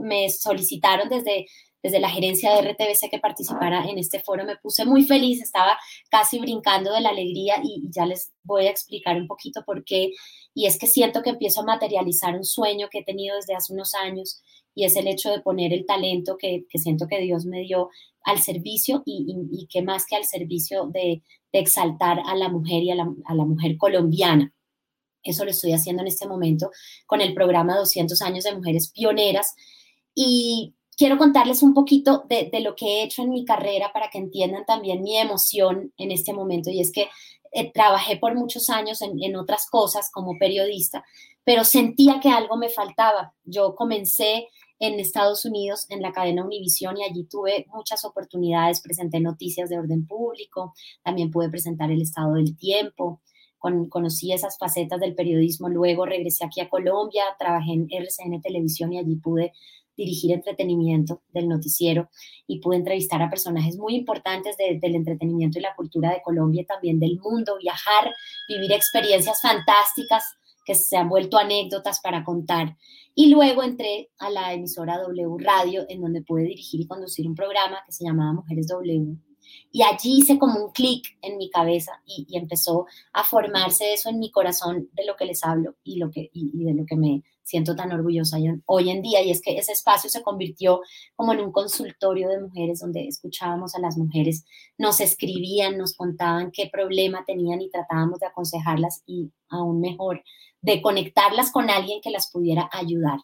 me solicitaron desde desde la gerencia de RTBC que participara en este foro. Me puse muy feliz, estaba casi brincando de la alegría y, ya les voy a explicar un poquito por qué. Y es que siento que empiezo a materializar un sueño que he tenido desde hace unos años y es el hecho de poner el talento que, siento que Dios me dio al servicio y, que más que al servicio de, exaltar a la mujer y a la mujer colombiana. Eso lo estoy haciendo en este momento con el programa 200 años de mujeres pioneras. Y quiero contarles un poquito de, lo que he hecho en mi carrera para que entiendan también mi emoción en este momento. Y es que eh, trabajé por muchos años en, otras cosas como periodista, pero sentía que algo me faltaba. Yo comencé en Estados Unidos en la cadena Univision y allí tuve muchas oportunidades, presenté noticias de orden público, también pude presentar el estado del tiempo, conocí esas facetas del periodismo, luego regresé aquí a Colombia, trabajé en RCN Televisión y allí pude dirigir entretenimiento del noticiero y pude entrevistar a personajes muy importantes del entretenimiento y la cultura de Colombia y también del mundo, viajar, vivir experiencias fantásticas que se han vuelto anécdotas para contar. Y luego entré a la emisora W Radio, en donde pude dirigir y conducir un programa que se llamaba Mujeres W. Y allí hice como un clic en mi cabeza y, empezó a formarse eso en mi corazón de lo que les hablo y, lo que, y de lo que me, siento tan orgullosa hoy en día y es que ese espacio se convirtió como en un consultorio de mujeres donde escuchábamos a las mujeres, nos escribían, nos contaban qué problema tenían y tratábamos de aconsejarlas y aún mejor de conectarlas con alguien que las pudiera ayudar.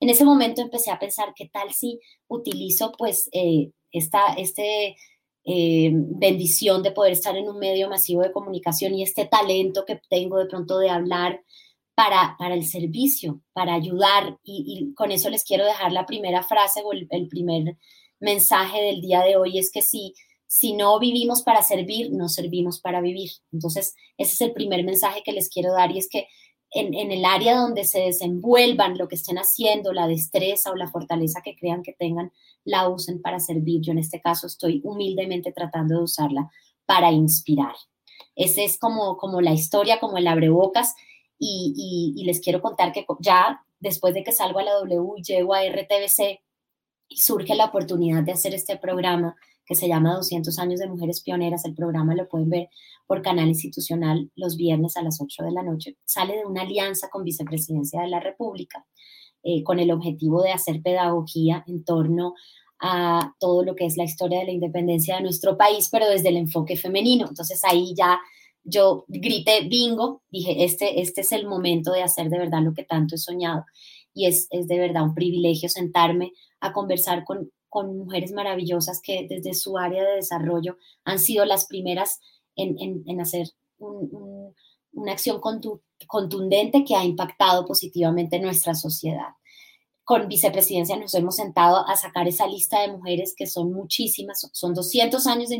En ese momento empecé a pensar qué tal si utilizo pues eh, esta este, eh, bendición de poder estar en un medio masivo de comunicación y este talento que tengo de pronto de hablar para, para el servicio, para ayudar. Y, con eso les quiero dejar la primera frase o el, primer mensaje del día de hoy, es que si, si no vivimos para servir, no servimos para vivir. Entonces, ese es el primer mensaje que les quiero dar y es que en, el área donde se desenvuelvan lo que estén haciendo, la destreza o la fortaleza que crean que tengan, la usen para servir. Yo en este caso estoy humildemente tratando de usarla para inspirar. Ese es como, como la historia, como el abrebocas y, les quiero contar que ya después de que salgo a la W y llego a RTBC y surge la oportunidad de hacer este programa que se llama 200 años de mujeres pioneras. El programa lo pueden ver por canal institucional los viernes a las 8 de la noche. Sale de una alianza con Vicepresidencia de la República eh, con el objetivo de hacer pedagogía en torno a todo lo que es la historia de la independencia de nuestro país, pero desde el enfoque femenino. Entonces ahí ya yo grité bingo, dije, este, este es el momento de hacer de verdad lo que tanto he soñado. Y es, de verdad un privilegio sentarme a conversar con, mujeres maravillosas que desde su área de desarrollo han sido las primeras en, hacer una acción contundente que ha impactado positivamente nuestra sociedad con vicepresidencia nos hemos sentado a sacar esa lista de mujeres que son muchísimas, son 200 años de,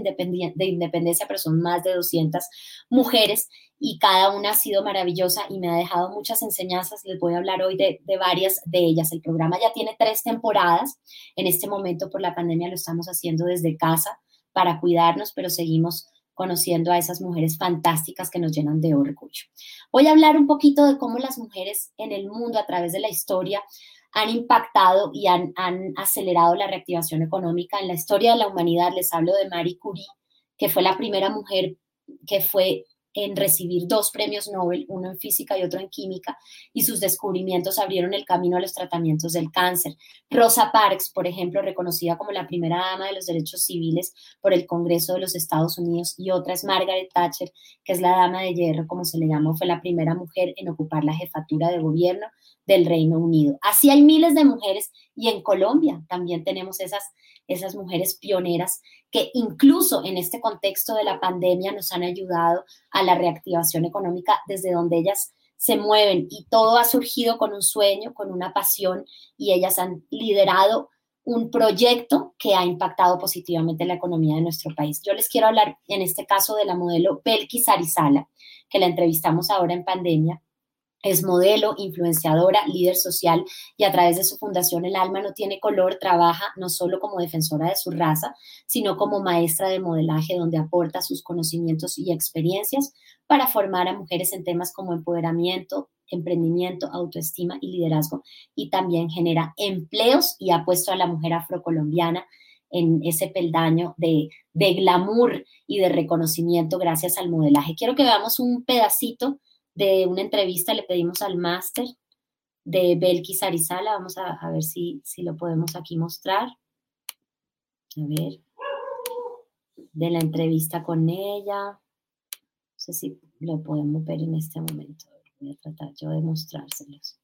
de independencia, pero son más de 200 mujeres y cada una ha sido maravillosa y me ha dejado muchas enseñanzas. Les voy a hablar hoy de, de, varias de ellas. El programa ya tiene tres temporadas. En este momento por la pandemia lo estamos haciendo desde casa para cuidarnos, pero seguimos conociendo a esas mujeres fantásticas que nos llenan de orgullo. Voy a hablar un poquito de cómo las mujeres en el mundo a través de la historia han impactado y han, acelerado la reactivación económica. En la historia de la humanidad les hablo de Marie Curie, que fue la primera mujer que fue en recibir dos premios Nobel, uno en física y otro en química, y sus descubrimientos abrieron el camino a los tratamientos del cáncer. Rosa Parks, por ejemplo, reconocida como la primera dama de los derechos civiles por el Congreso de los Estados Unidos, y otra es Margaret Thatcher, que es la dama de hierro, como se le llamó, fue la primera mujer en ocupar la jefatura de gobierno del Reino Unido. Así hay miles de mujeres y en Colombia también tenemos esas, esas mujeres pioneras que incluso en este contexto de la pandemia nos han ayudado a la reactivación económica desde donde ellas se mueven y todo ha surgido con un sueño, con una pasión y ellas han liderado un proyecto que ha impactado positivamente la economía de nuestro país. Yo les quiero hablar en este caso de la modelo Belkis Arizala, que la entrevistamos ahora en pandemia es modelo, influenciadora, líder social y a través de su fundación El Alma No Tiene Color trabaja no solo como defensora de su raza, sino como maestra de modelaje donde aporta sus conocimientos y experiencias para formar a mujeres en temas como empoderamiento, emprendimiento, autoestima y liderazgo y también genera empleos y ha puesto a la mujer afrocolombiana en ese peldaño de, glamour y de reconocimiento gracias al modelaje. Quiero que veamos un pedacito de una entrevista, le pedimos al máster de Belkis Arizala, vamos a, a ver si, si lo podemos aquí mostrar. A ver, de la entrevista con ella. No sé si lo podemos ver en este momento. Voy a tratar yo de mostrárselos.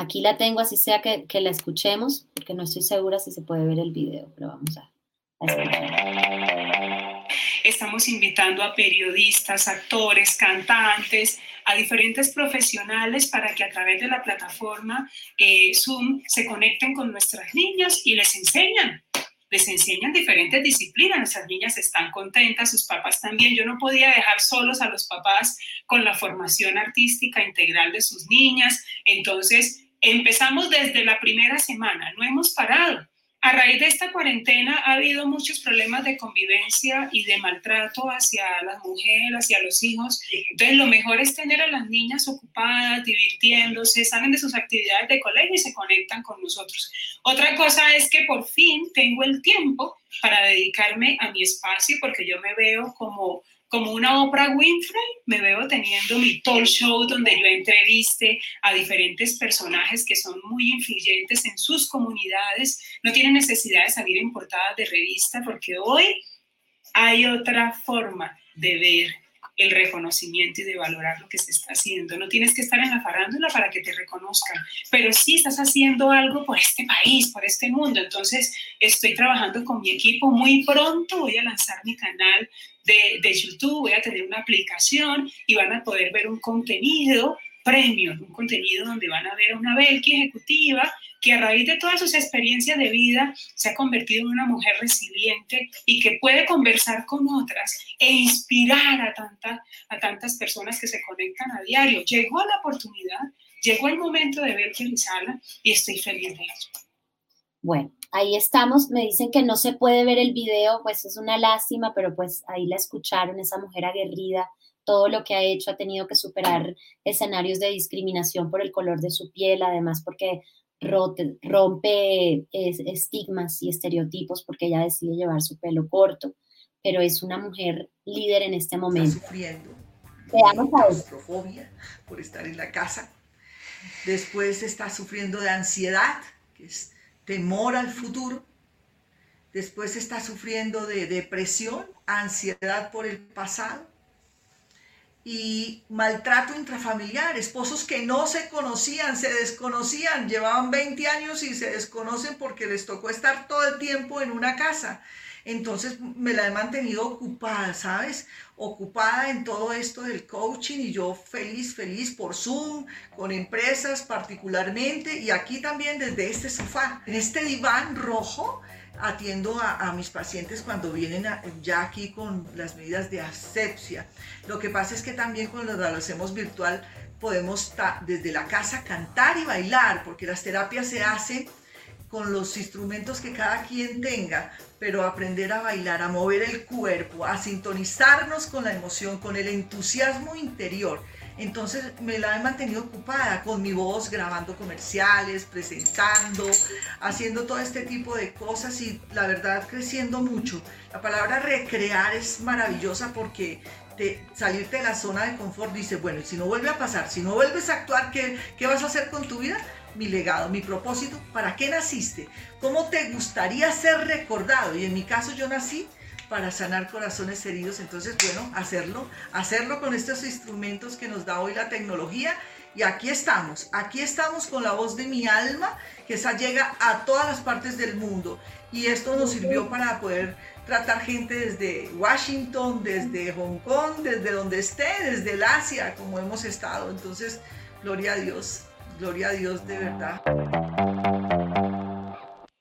Aquí la tengo, así sea que, que, la escuchemos, porque no estoy segura si se puede ver el video, pero vamos a, a escuchar. Estamos invitando a periodistas, actores, cantantes, a diferentes profesionales para que a través de la plataforma eh, Zoom se conecten con nuestras niñas y les enseñan les enseñan diferentes disciplinas. Nuestras niñas están contentas, sus papás también. Yo no podía dejar solos a los papás con la formación artística integral de sus niñas. Entonces, empezamos desde la primera semana, no hemos parado. A raíz de esta cuarentena ha habido muchos problemas de convivencia y de maltrato hacia las mujeres, hacia los hijos. Entonces, lo mejor es tener a las niñas ocupadas, divirtiéndose, salen de sus actividades de colegio y se conectan con nosotros. Otra cosa es que por fin tengo el tiempo para dedicarme a mi espacio porque yo me veo como como una Oprah Winfrey, me veo teniendo mi talk show donde yo entreviste a diferentes personajes que son muy influyentes en sus comunidades. No tienen necesidad de salir en portadas de revista porque hoy hay otra forma de ver el reconocimiento y de valorar lo que se está haciendo. No tienes que estar en la farándula para que te reconozcan, pero sí estás haciendo algo por este país, por este mundo. Entonces, estoy trabajando con mi equipo. Muy pronto voy a lanzar mi canal de, de YouTube, voy a tener una aplicación y van a poder ver un contenido premium, un contenido donde van a ver a una Belki ejecutiva que a raíz de todas sus experiencias de vida se ha convertido en una mujer resiliente y que puede conversar con otras e inspirar a, tanta, a tantas personas que se conectan a diario. Llegó la oportunidad, llegó el momento de que sala y estoy feliz de ello. Bueno, ahí estamos. Me dicen que no se puede ver el video, pues es una lástima, pero pues ahí la escucharon, esa mujer aguerrida, todo lo que ha hecho, ha tenido que superar escenarios de discriminación por el color de su piel, además porque rompe estigmas y estereotipos porque ella decide llevar su pelo corto, pero es una mujer líder en este momento. Está sufriendo Veamos claustrofobia por estar en la casa. Después está sufriendo de ansiedad, que es temor al futuro. Después está sufriendo de depresión, ansiedad por el pasado y maltrato intrafamiliar, esposos que no se conocían, se desconocían, llevaban 20 años y se desconocen porque les tocó estar todo el tiempo en una casa. Entonces me la he mantenido ocupada, ¿sabes? Ocupada en todo esto del coaching y yo feliz, feliz por Zoom, con empresas particularmente y aquí también desde este sofá, en este diván rojo atiendo a, mis pacientes cuando vienen ya aquí con las medidas de asepsia. Lo que pasa es que también cuando lo hacemos virtual podemos desde la casa cantar y bailar, porque las terapias se hacen con los instrumentos que cada quien tenga, pero aprender a bailar, a mover el cuerpo, a sintonizarnos con la emoción, con el entusiasmo interior entonces me la he mantenido ocupada con mi voz, grabando comerciales, presentando, haciendo todo este tipo de cosas y la verdad creciendo mucho. La palabra recrear es maravillosa porque te, salirte de la zona de confort dice, bueno, si no vuelve a pasar, si no vuelves a actuar, ¿qué, qué vas a hacer con tu vida? Mi legado, mi propósito, ¿para qué naciste? ¿Cómo te gustaría ser recordado? Y en mi caso yo nací para sanar corazones heridos. Entonces, bueno, hacerlo, hacerlo con estos instrumentos que nos da hoy la tecnología. Y aquí estamos, aquí estamos con la voz de mi alma, que esa llega a todas las partes del mundo. Y esto nos sirvió para poder tratar gente desde Washington, desde Hong Kong, desde donde esté, desde el Asia, como hemos estado. Entonces, gloria a Dios, gloria a Dios de verdad.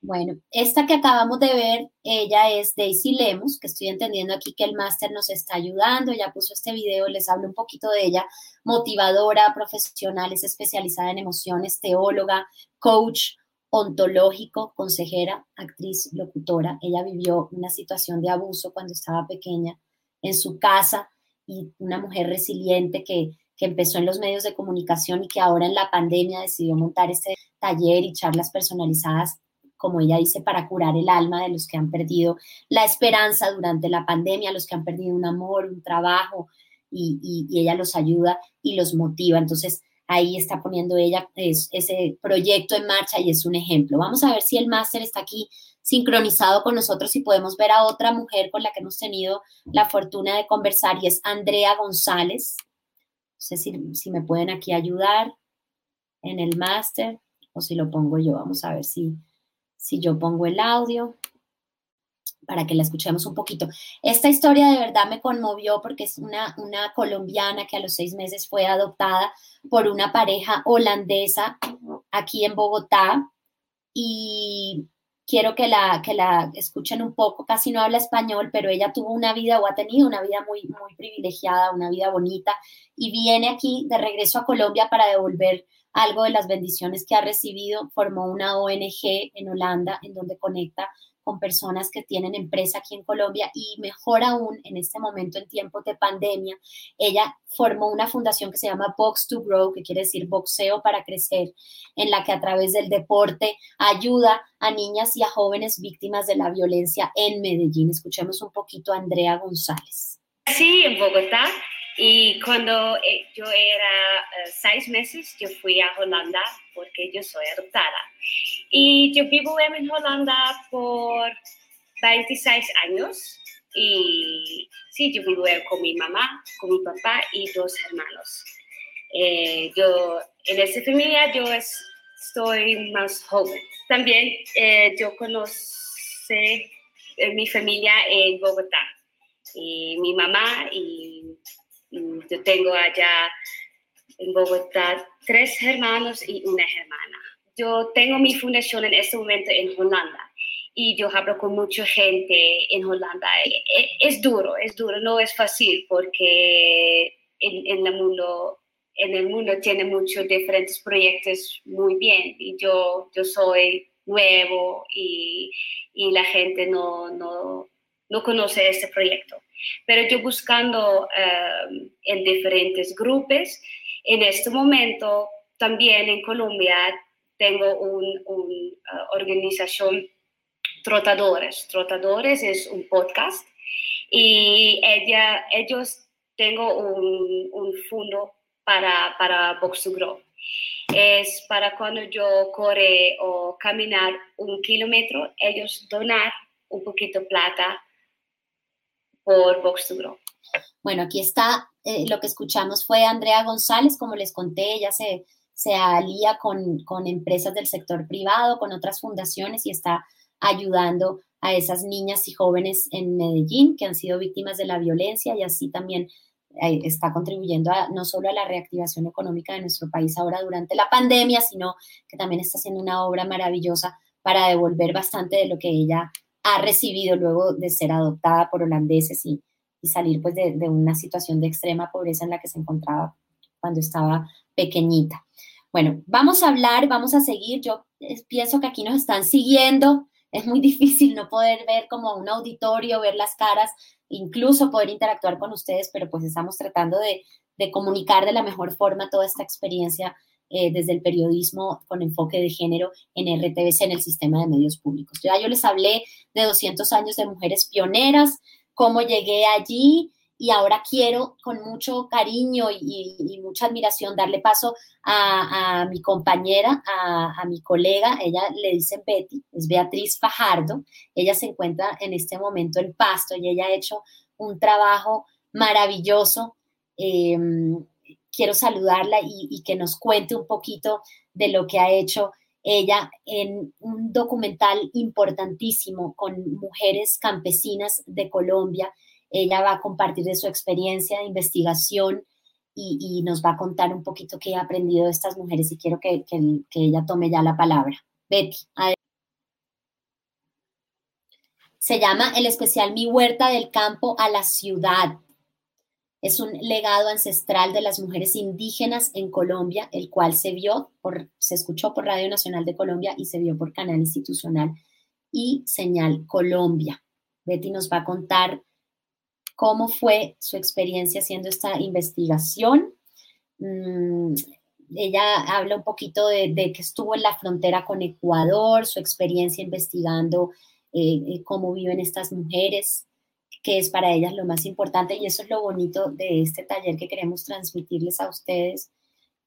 Bueno, esta que acabamos de ver, ella es Daisy Lemus, que estoy entendiendo aquí que el máster nos está ayudando, ya puso este video, les hablo un poquito de ella, motivadora, profesional, es especializada en emociones, teóloga, coach, ontológico, consejera, actriz, locutora. Ella vivió una situación de abuso cuando estaba pequeña en su casa y una mujer resiliente que, que empezó en los medios de comunicación y que ahora en la pandemia decidió montar este taller y charlas personalizadas como ella dice, para curar el alma de los que han perdido la esperanza durante la pandemia, los que han perdido un amor, un trabajo, y, ella los ayuda y los motiva. Entonces, ahí está poniendo ella ese proyecto en marcha y es un ejemplo. Vamos a ver si el máster está aquí sincronizado con nosotros y podemos ver a otra mujer con la que hemos tenido la fortuna de conversar y es Andrea González. No sé si, si me pueden aquí ayudar en el máster o si lo pongo yo. Vamos a ver si, si yo pongo el audio para que la escuchemos un poquito. Esta historia de verdad me conmovió porque es una, una colombiana que a los seis meses fue adoptada por una pareja holandesa aquí en Bogotá y quiero que la, que la escuchen un poco, casi no habla español, pero ella tuvo una vida o ha tenido una vida muy, muy privilegiada, una vida bonita y viene aquí de regreso a Colombia para devolver algo de las bendiciones que ha recibido, formó una ONG en Holanda en donde conecta con personas que tienen empresa aquí en Colombia y mejor aún en este momento en tiempos de pandemia, ella formó una fundación que se llama Box to Grow, que quiere decir boxeo para crecer, en la que a través del deporte ayuda a niñas y a jóvenes víctimas de la violencia en Medellín. Escuchemos un poquito a Andrea González. Sí, en Bogotá y cuando eh, yo era eh, seis meses, yo fui a Holanda porque yo soy adoptada. Y yo vivo en Holanda por 26 años. Y sí, yo vivo con mi mamá, con mi papá y dos hermanos. Eh, yo, en esa familia, yo estoy más joven. También yo conocí mi familia en Bogotá. Y mi mamá y yo tengo allá en Bogotá tres hermanos y una hermana. Yo tengo mi fundación en este momento en Holanda y yo hablo con mucha gente en Holanda. E, e, es, duro, es duro, no es fácil porque en, el mundo en el mundo tiene muchos diferentes proyectos muy bien y yo, yo soy nuevo y, y la gente no, no, no conoce este proyecto. Pero yo buscando em, en diferentes grupos, en este momento también en Colombia tengo una un, uh, organización Trotadores. Trotadores es un podcast y ellos tengo un, un fondo para, para Box to Grow. Es para cuando yo corre o caminar un kilómetro, ellos donar un poquito plata por Grow. Bueno, aquí está, eh, lo que escuchamos fue Andrea González, como les conté, ella se, se alía con, con empresas del sector privado, con otras fundaciones y está ayudando a esas niñas y jóvenes en Medellín que han sido víctimas de la violencia y así también eh, está contribuyendo a, no solo a la reactivación económica de nuestro país ahora durante la pandemia, sino que también está haciendo una obra maravillosa para devolver bastante de lo que ella ha recibido luego de ser adoptada por holandeses y, salir pues de, una situación de extrema pobreza en la que se encontraba cuando estaba pequeñita. Bueno, vamos a hablar, vamos a seguir. Yo pienso que aquí nos están siguiendo. Es muy difícil no poder ver como un auditorio, ver las caras, incluso poder interactuar con ustedes, pero pues estamos tratando de comunicar de la mejor forma toda esta experiencia eh, desde el periodismo con enfoque de género en RTBC, en el sistema de medios públicos. Ya yo les hablé de 200 años de mujeres pioneras, cómo llegué allí y ahora quiero con mucho cariño y, mucha admiración darle paso a, mi compañera, a, mi colega, ella le dicen Betty, es Beatriz Fajardo, ella se encuentra en este momento en Pasto y ella ha hecho un trabajo maravilloso. Em, quiero saludarla y, que nos cuente un poquito de lo que ha hecho ella en un documental importantísimo con mujeres campesinas de Colombia. Ella va a compartir de su experiencia de investigación y, nos va a contar un poquito qué ha aprendido de estas mujeres y quiero que, que ella tome ya la palabra. Betty. Se llama el especial Mi huerta del campo a la ciudad Es un legado ancestral de las mujeres indígenas en Colombia, el cual se vio, por, se escuchó por Radio Nacional de Colombia y se vio por Canal Institucional y Señal Colombia. Betty nos va a contar cómo fue su experiencia haciendo esta investigación. Mm, ella habla un poquito de, que estuvo en la frontera con Ecuador, su experiencia investigando eh, eh, cómo viven estas mujeres, que es para ellas lo más importante y eso es lo bonito de este taller que queremos transmitirles a ustedes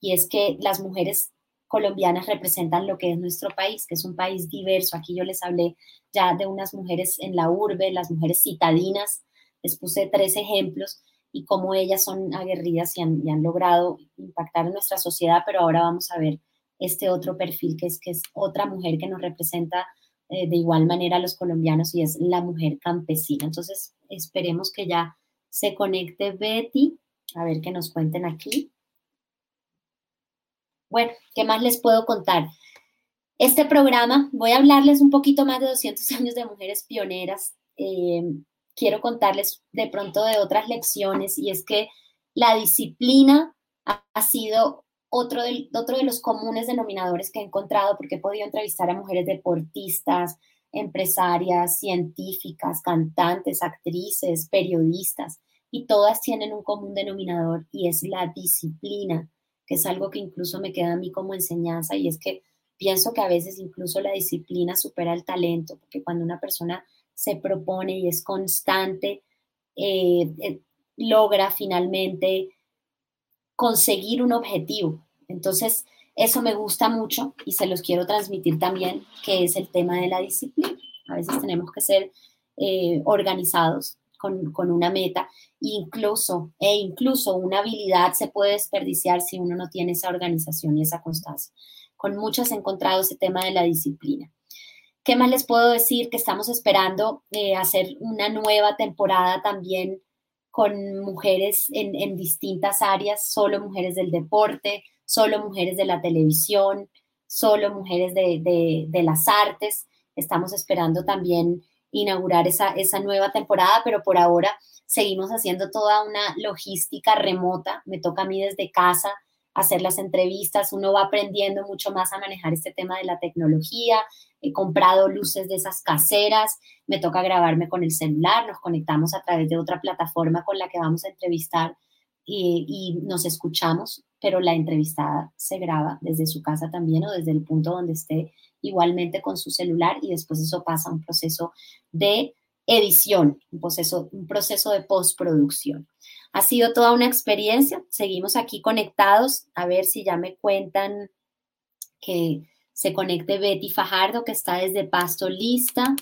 y es que las mujeres colombianas representan lo que es nuestro país, que es un país diverso. Aquí yo les hablé ya de unas mujeres en la urbe, las mujeres citadinas, les puse tres ejemplos y cómo ellas son aguerridas y han, han logrado impactar en nuestra sociedad, pero ahora vamos a ver este otro perfil que es, que es otra mujer que nos representa eh, de igual manera a los colombianos y es la mujer campesina. Entonces, esperemos que ya se conecte Betty, a ver qué nos cuenten aquí. Bueno, ¿qué más les puedo contar? Este programa, voy a hablarles un poquito más de 200 años de mujeres pioneras. Eh, quiero contarles de pronto de otras lecciones y es que la disciplina ha, sido otro de, otro de los comunes denominadores que he encontrado porque he podido entrevistar a mujeres deportistas, empresarias, científicas, cantantes, actrices, periodistas, y todas tienen un común denominador y es la disciplina, que es algo que incluso me queda a mí como enseñanza y es que pienso que a veces incluso la disciplina supera el talento, porque cuando una persona se propone y es constante, eh, eh, logra finalmente conseguir un objetivo. Entonces, eso me gusta mucho y se los quiero transmitir también, que es el tema de la disciplina. A veces tenemos que ser eh, organizados con, con, una meta, incluso, e incluso una habilidad se puede desperdiciar si uno no tiene esa organización y esa constancia. Con muchas he encontrado ese tema de la disciplina. ¿Qué más les puedo decir? Que estamos esperando eh, hacer una nueva temporada también con mujeres en, en, distintas áreas, solo mujeres del deporte, solo mujeres de la televisión, solo mujeres de, de, de las artes. Estamos esperando también inaugurar esa, esa nueva temporada, pero por ahora seguimos haciendo toda una logística remota. Me toca a mí desde casa hacer las entrevistas, uno va aprendiendo mucho más a manejar este tema de la tecnología, he comprado luces de esas caseras, me toca grabarme con el celular, nos conectamos a través de otra plataforma con la que vamos a entrevistar y, nos escuchamos, pero la entrevistada se graba desde su casa también o desde el punto donde esté igualmente con su celular y después eso pasa a un proceso de edición, un proceso, un proceso de postproducción. Ha sido toda una experiencia. Seguimos aquí conectados. A ver si ya me cuentan que se conecte Betty Fajardo, que está desde Pasto lista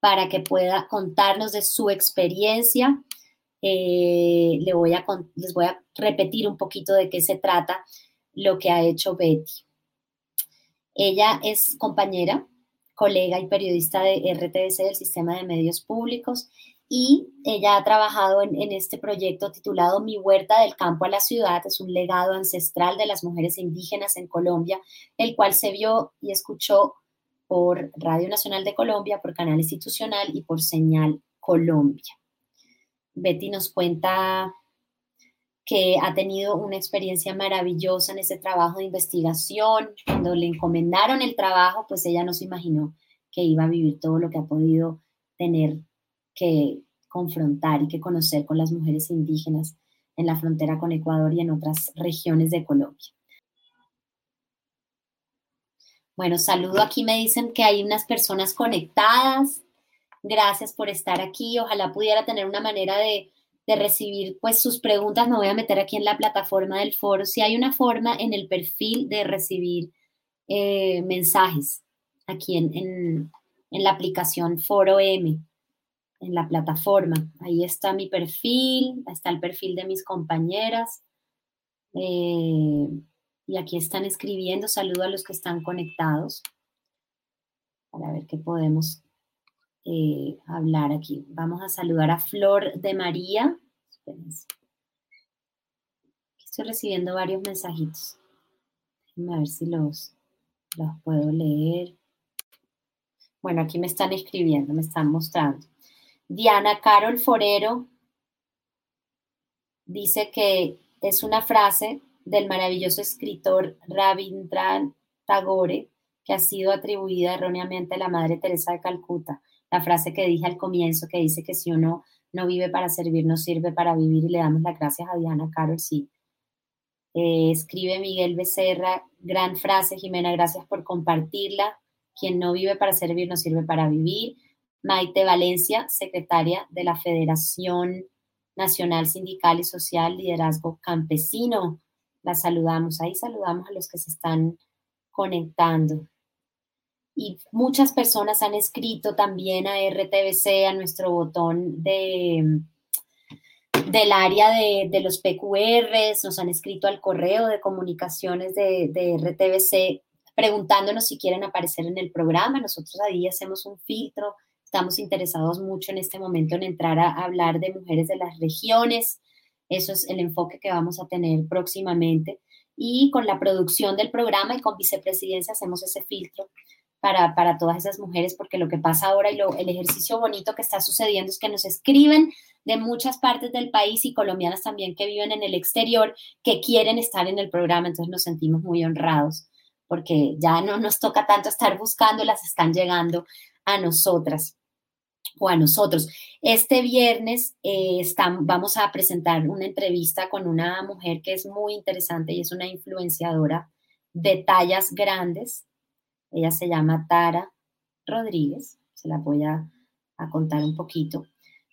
para que pueda contarnos de su experiencia. Eh, le voy a, les voy a repetir un poquito de qué se trata lo que ha hecho Betty. Ella es compañera, colega y periodista de RTBC del Sistema de Medios Públicos y ella ha trabajado en, este proyecto titulado Mi huerta del campo a la ciudad. Es un legado ancestral de las mujeres indígenas en Colombia, el cual se vio y escuchó por Radio Nacional de Colombia, por Canal Institucional y por Señal Colombia. Betty nos cuenta que ha tenido una experiencia maravillosa en ese trabajo de investigación. Cuando le encomendaron el trabajo, pues ella no se imaginó que iba a vivir todo lo que ha podido tener que confrontar y que conocer con las mujeres indígenas en la frontera con Ecuador y en otras regiones de Colombia. Bueno, saludo. Aquí me dicen que hay unas personas conectadas. Gracias por estar aquí. Ojalá pudiera tener una manera de, recibir pues sus preguntas. Me voy a meter aquí en la plataforma del foro. Si hay una forma en el perfil de recibir eh, mensajes aquí en, en la aplicación Foro M en la plataforma. Ahí está mi perfil, está el perfil de mis compañeras. Eh, y aquí están escribiendo. Saludo a los que están conectados para ver qué podemos eh, hablar aquí. Vamos a saludar a Flor de María. estoy recibiendo varios mensajitos. a ver si los, los puedo leer. Bueno, aquí me están escribiendo, me están mostrando. Diana Carol Forero. dice que es una frase del maravilloso escritor Rabindranath Tagore que ha sido atribuida erróneamente a la Madre Teresa de Calcuta. La frase que dije al comienzo que dice que si uno no vive para servir, no sirve para vivir y le damos las gracias a Diana Carol, sí. Eh, escribe Miguel Becerra, gran frase, Jimena, gracias por compartirla. Quien no vive para servir, no sirve para vivir. Maite Valencia, secretaria de la Federación Nacional Sindical y Social Liderazgo Campesino. La saludamos, ahí saludamos a los que se están conectando. Y muchas personas han escrito también a RTBC, a nuestro botón de, del área de, los PQRs, nos han escrito al correo de comunicaciones de, de RTBC preguntándonos si quieren aparecer en el programa. Nosotros ahí hacemos un filtro, estamos interesados mucho en este momento en entrar a hablar de mujeres de las regiones. Eso es el enfoque que vamos a tener próximamente. Y con la producción del programa y con vicepresidencia hacemos ese filtro para, todas esas mujeres, porque lo que pasa ahora y lo, el ejercicio bonito que está sucediendo es que nos escriben de muchas partes del país y colombianas también que viven en el exterior, que quieren estar en el programa, entonces nos sentimos muy honrados, porque ya no nos toca tanto estar buscando, las están llegando a nosotras o a nosotros. Este viernes eh, vamos a presentar una entrevista con una mujer que es muy interesante y es una influenciadora de tallas grandes. Ella se llama Tara Rodríguez, se la voy a, contar un poquito.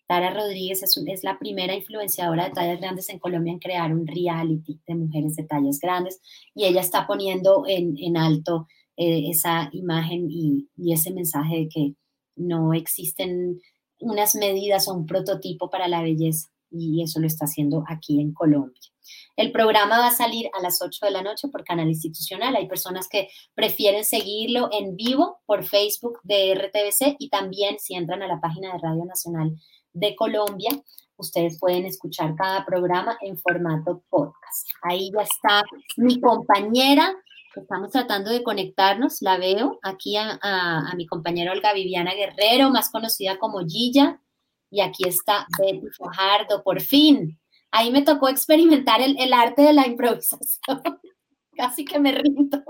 Tara Rodríguez es, la primera influenciadora de tallas grandes en Colombia en crear un reality de mujeres de tallas grandes y ella está poniendo en, alto eh, esa imagen y, y ese mensaje de que no existen unas medidas o un prototipo para la belleza y eso lo está haciendo aquí en Colombia. El programa va a salir a las 8 de la noche por canal institucional. Hay personas que prefieren seguirlo en vivo por Facebook de RTBC y también si entran a la página de Radio Nacional de Colombia, ustedes pueden escuchar cada programa en formato podcast. Ahí ya está mi compañera Estamos tratando de conectarnos, la veo aquí a, mi compañera Olga Viviana Guerrero, más conocida como Gilla, y aquí está Betty Fajardo, por fin. Ahí me tocó experimentar el, arte de la improvisación, casi que me rindo.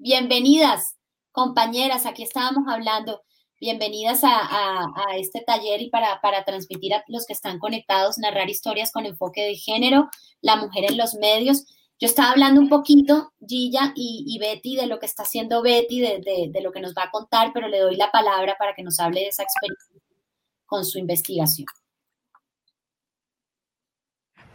Bienvenidas, compañeras, aquí estábamos hablando. Bienvenidas a, este taller y para, para, transmitir a los que están conectados, narrar historias con enfoque de género, la mujer en los medios. Yo estaba hablando un poquito, Gilla y, Betty, de lo que está haciendo Betty, de, de, lo que nos va a contar, pero le doy la palabra para que nos hable de esa experiencia con su investigación.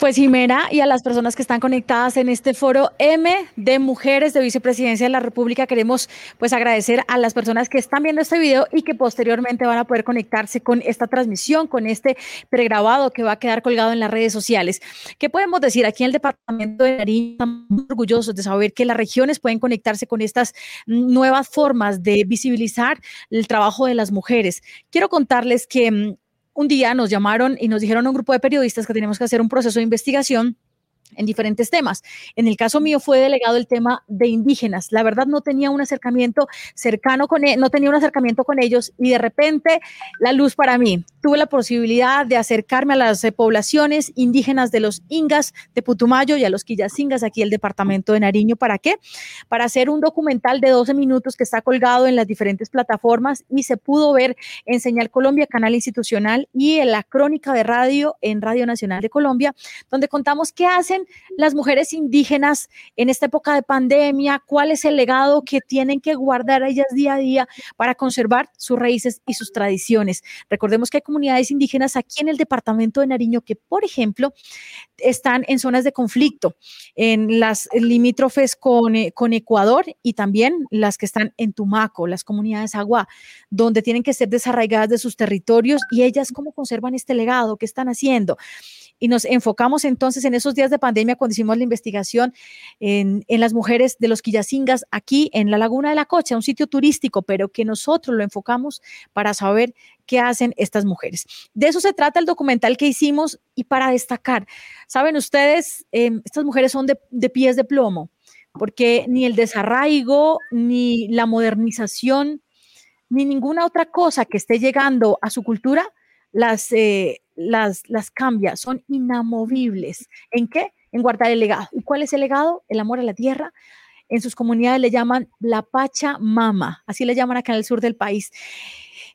Pues Jimena y a las personas que están conectadas en este foro M de Mujeres de Vicepresidencia de la República, queremos pues agradecer a las personas que están viendo este video y que posteriormente van a poder conectarse con esta transmisión, con este pregrabado que va a quedar colgado en las redes sociales. ¿Qué podemos decir? Aquí en el departamento de Nariño estamos orgullosos de saber que las regiones pueden conectarse con estas nuevas formas de visibilizar el trabajo de las mujeres. Quiero contarles que mm, un día nos llamaron y nos dijeron a un grupo de periodistas que teníamos que hacer un proceso de investigación en diferentes temas. En el caso mío fue delegado el tema de indígenas. La verdad no tenía un acercamiento cercano con e, no tenía un acercamiento con ellos y de repente la luz para mí. Tuve la posibilidad de acercarme a las eh, poblaciones indígenas de los Ingas de Putumayo y a los Quillacingas aquí el departamento de Nariño. ¿Para qué? Para hacer un documental de 12 minutos que está colgado en las diferentes plataformas y se pudo ver en Señal Colombia, canal institucional y en la crónica de radio en Radio Nacional de Colombia, donde contamos qué hacen las mujeres indígenas en esta época de pandemia? ¿Cuál es el legado que tienen que guardar ellas día a día para conservar sus raíces y sus tradiciones? Recordemos que hay comunidades indígenas aquí en el departamento de Nariño que, por ejemplo, están en zonas de conflicto, en las limítrofes con, eh, con Ecuador y también las que están en Tumaco, las comunidades agua, donde tienen que ser desarraigadas de sus territorios y ellas cómo conservan este legado, qué están haciendo y nos enfocamos entonces en esos días de pandemia cuando hicimos la investigación en, las mujeres de los Quillacingas aquí en la Laguna de la Cocha, un sitio turístico, pero que nosotros lo enfocamos para saber qué hacen estas mujeres. De eso se trata el documental que hicimos y para destacar, saben ustedes, em, estas mujeres son de, de pies de plomo, porque ni el desarraigo, ni la modernización, ni ninguna otra cosa que esté llegando a su cultura las, eh, las, las cambia, son inamovibles. ¿En qué? En guardar el legado. ¿Y cuál es el legado? El amor a la tierra. En sus comunidades le llaman la Pacha Mama, así le llaman acá en el sur del país.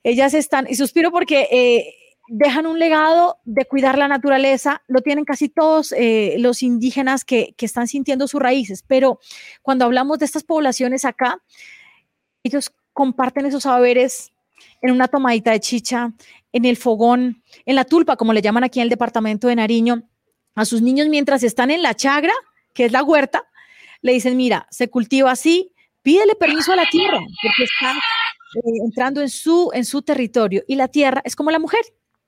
Ellas están, y suspiro porque eh, dejan un legado de cuidar la naturaleza, lo tienen casi todos eh, los indígenas que, que están sintiendo sus raíces, pero cuando hablamos de estas poblaciones acá, ellos comparten esos saberes en una tomadita de chicha, en el fogón, en la tulpa, como le llaman aquí en el departamento de Nariño, a sus niños mientras están en la chagra, que es la huerta, le dicen, mira, se cultiva así, pídele permiso a la tierra, porque está eh, entrando en su, en su territorio. Y la tierra es como la mujer.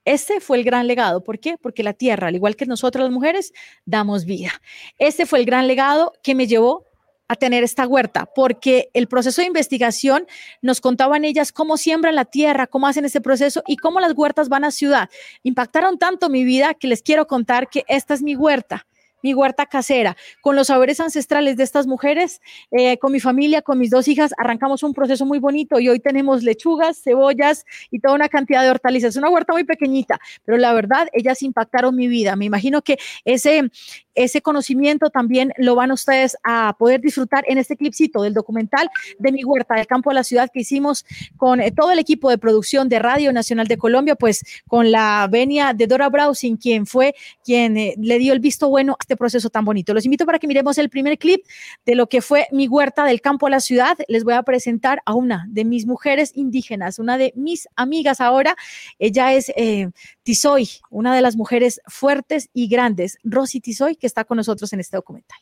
Ese fue el gran legado. ¿Por qué? Porque la tierra, al igual que nosotros las mujeres, damos vida. Ese fue el gran legado que me llevó a tener esta huerta, porque el proceso de investigación nos contaban ellas cómo siembran la tierra, cómo hacen ese proceso y cómo las huertas van a ciudad. Impactaron tanto mi vida que les quiero contar que esta es mi huerta mi huerta casera, con los saberes ancestrales de estas mujeres, eh, con mi familia, con mis dos hijas, arrancamos un proceso muy bonito y hoy tenemos lechugas, cebollas y toda una cantidad de hortalizas. Es una huerta muy pequeñita, pero la verdad, ellas impactaron mi vida. Me imagino que ese, ese conocimiento también lo van ustedes a poder disfrutar en este clipcito del documental de mi huerta del campo de la ciudad que hicimos con eh, todo el equipo de producción de Radio Nacional de Colombia, pues con la venia de Dora Browsing, quien fue quien eh, le dio el visto bueno este proceso tan bonito. Los invito para que miremos el primer clip de lo que fue mi huerta del campo a la ciudad. Les voy a presentar a una de mis mujeres indígenas, una de mis amigas ahora. Ella es eh, Tizoy, una de las mujeres fuertes y grandes, Rosy Tizoy, que está con nosotros en este documental.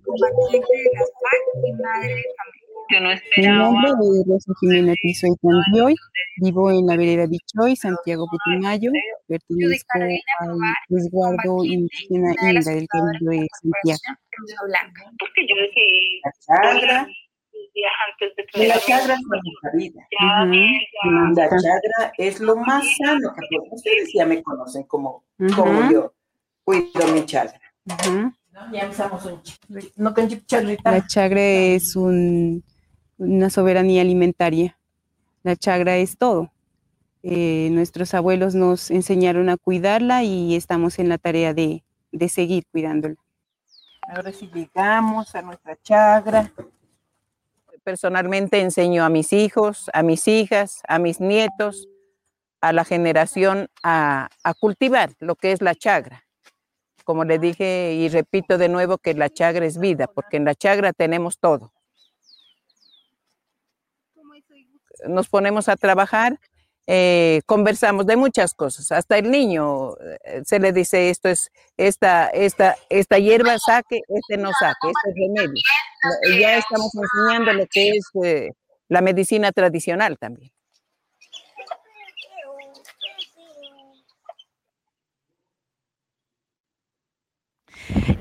Combatiente de las FARC y madre de familia. Yo no esperaba. Mi nombre es Rosa Jimena Tizoy Candioy, vivo en la vereda Bichoy, Santiago Putumayo, pertenezco al resguardo indígena Inda del Cabildo de Santiago. Porque yo decidí la chagra, la chagra es nuestra vida. Uh -huh. La chagra es lo más sano que. Ustedes ya me conocen como, uh -huh. como yo cuido mi chagra. Uh -huh. Ya empezamos un no La chagra es un, una soberanía alimentaria. La chagra es todo. Eh, nuestros abuelos nos enseñaron a cuidarla y estamos en la tarea de, de seguir cuidándola. Ahora sí llegamos a nuestra chagra. Personalmente enseño a mis hijos, a mis hijas, a mis nietos, a la generación a, a cultivar lo que es la chagra como le dije y repito de nuevo que la chagra es vida, porque en la chagra tenemos todo. Nos ponemos a trabajar, eh, conversamos de muchas cosas, hasta el niño eh, se le dice esto es, esta, esta, esta hierba saque, este no saque, este es remedio. Ya estamos enseñando lo que es eh, la medicina tradicional también.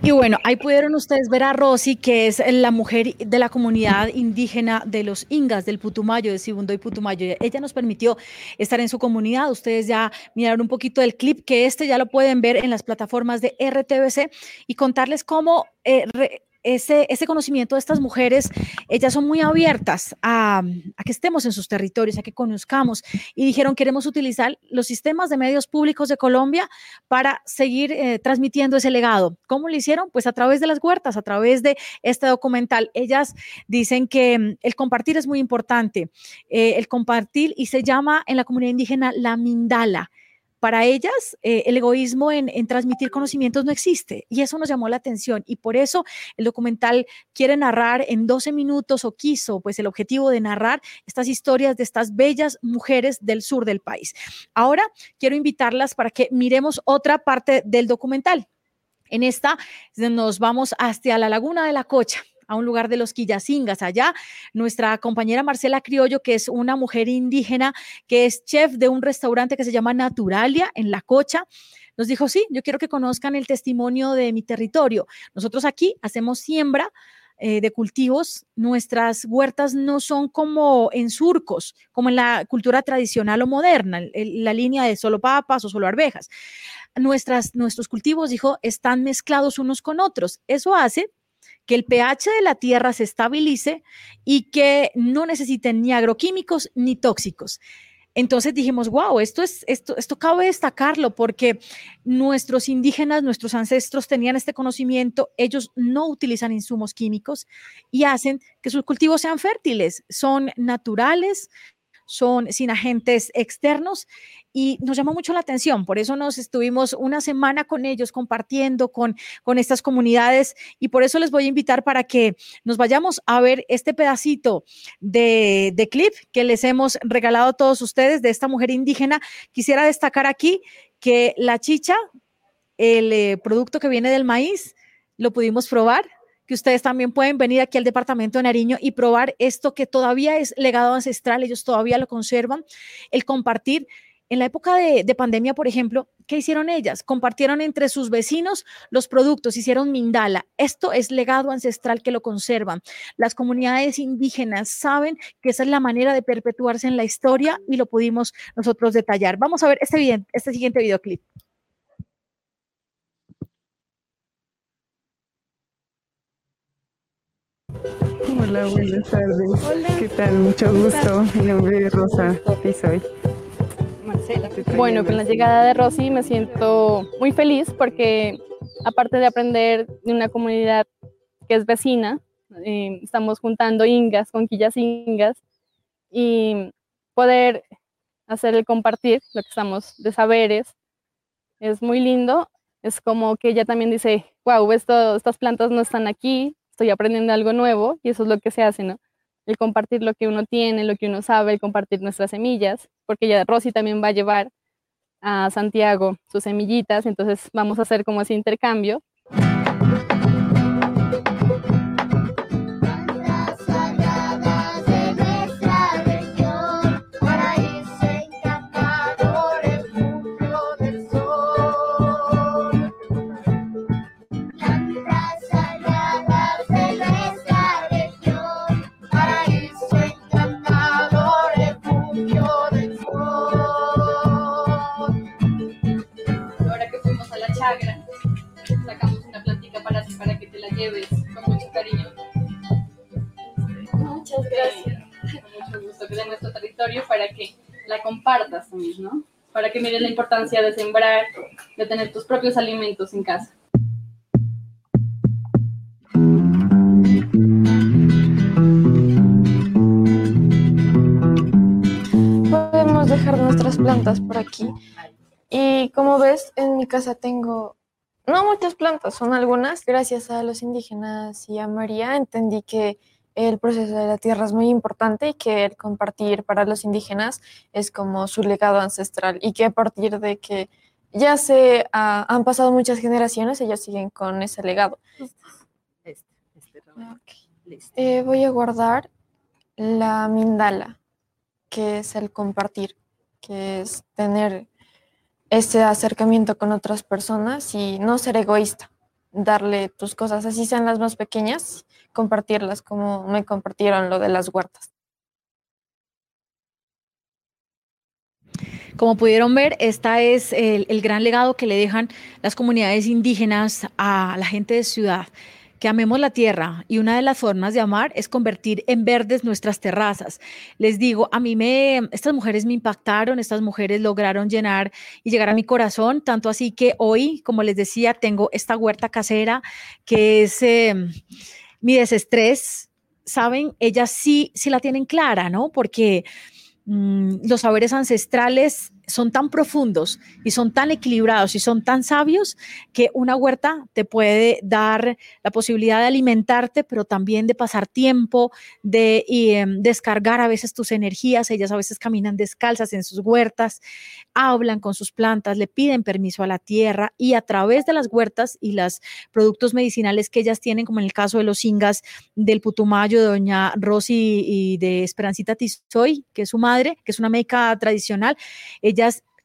Y bueno, ahí pudieron ustedes ver a Rosy, que es la mujer de la comunidad indígena de los Ingas, del Putumayo, de Sibundo y Putumayo. Ella nos permitió estar en su comunidad. Ustedes ya miraron un poquito del clip, que este ya lo pueden ver en las plataformas de RTBC y contarles cómo eh, ese, ese, conocimiento de estas mujeres, ellas son muy abiertas a, a, que estemos en sus territorios, a que conozcamos y dijeron queremos utilizar los sistemas de medios públicos de Colombia para seguir eh, transmitiendo ese legado. ¿Cómo lo hicieron? Pues a través de las huertas, a través de este documental. Ellas dicen que mm, el compartir es muy importante, eh, el compartir y se llama en la comunidad indígena la mindala para ellas eh, el egoísmo en, en, transmitir conocimientos no existe y eso nos llamó la atención y por eso el documental quiere narrar en 12 minutos o quiso pues el objetivo de narrar estas historias de estas bellas mujeres del sur del país. Ahora quiero invitarlas para que miremos otra parte del documental. En esta nos vamos hasta la laguna de la Cocha a un lugar de los Quillacingas. Allá, nuestra compañera Marcela Criollo, que es una mujer indígena, que es chef de un restaurante que se llama Naturalia en La Cocha, nos dijo, sí, yo quiero que conozcan el testimonio de mi territorio. Nosotros aquí hacemos siembra eh, de cultivos, nuestras huertas no son como en surcos, como en la cultura tradicional o moderna, la línea de solo papas o solo arvejas. Nuestras, nuestros cultivos, dijo, están mezclados unos con otros. Eso hace que el pH de la tierra se estabilice y que no necesiten ni agroquímicos ni tóxicos. Entonces dijimos, wow, esto, es, esto, esto cabe destacarlo porque nuestros indígenas, nuestros ancestros tenían este conocimiento, ellos no utilizan insumos químicos y hacen que sus cultivos sean fértiles, son naturales, son sin agentes externos y nos llamó mucho la atención. Por eso nos estuvimos una semana con ellos compartiendo con, con estas comunidades y por eso les voy a invitar para que nos vayamos a ver este pedacito de, de clip que les hemos regalado a todos ustedes de esta mujer indígena. Quisiera destacar aquí que la chicha, el eh, producto que viene del maíz, lo pudimos probar que ustedes también pueden venir aquí al departamento de Nariño y probar esto que todavía es legado ancestral, ellos todavía lo conservan, el compartir. En la época de, pandemia, por ejemplo, ¿qué hicieron ellas? Compartieron entre sus vecinos los productos, hicieron mindala. Esto es legado ancestral que lo conservan. Las comunidades indígenas saben que esa es la manera de perpetuarse en la historia y lo pudimos nosotros detallar. Vamos a ver este, este siguiente videoclip. Hola, buenas tardes. ¿Qué tal? Mucho gusto. Mi nombre es Rosa soy. Marcela. Bueno, con la llegada de Rosy me siento muy feliz porque aparte de aprender de una comunidad que es vecina, eh, estamos juntando ingas, conquillas ingas y poder hacer el compartir lo que estamos de saberes es muy lindo. Es como que ella también dice, wow, esto, estas plantas no están aquí, estoy aprendiendo algo nuevo y eso es lo que se hace, ¿no? El compartir lo que uno tiene, lo que uno sabe, el compartir nuestras semillas, porque ya Rosy también va a llevar a Santiago sus semillitas, entonces vamos a hacer como ese intercambio ¿no? Para que mires la importancia de sembrar, de tener tus propios alimentos en casa. Podemos dejar nuestras plantas por aquí. Y como ves, en mi casa tengo no muchas plantas, son algunas. Gracias a los indígenas y a María entendí que el proceso de la tierra es muy importante y que el compartir para los indígenas es como su legado ancestral y que a partir de que ya se han pasado muchas generaciones, ellos siguen con ese legado. Este, este, eh, voy a guardar la mindala, que es el compartir, que es tener ese acercamiento con otras personas y no ser egoísta, darle tus cosas, así sean las más pequeñas, compartirlas como me compartieron lo de las huertas. Como pudieron ver, este es el, el, gran legado que le dejan las comunidades indígenas a la gente de ciudad que amemos la tierra y una de las formas de amar es convertir en verdes nuestras terrazas. Les digo, a mí me, estas mujeres me impactaron, estas mujeres lograron llenar y llegar a mi corazón, tanto así que hoy, como les decía, tengo esta huerta casera que es em, mi desestrés. Saben, ellas sí, sí la tienen clara, ¿no? Porque mm, los saberes ancestrales son tan profundos y son tan equilibrados y son tan sabios que una huerta te puede dar la posibilidad de alimentarte, pero también de pasar tiempo, de em, descargar a veces tus energías. Ellas a veces caminan descalzas en sus huertas, hablan con sus plantas, le piden permiso a la tierra y a través de las huertas y los productos medicinales que ellas tienen, como en el caso de los ingas del Putumayo, de doña Rosy y de Esperancita Tizoy, que es su madre, que es una médica tradicional,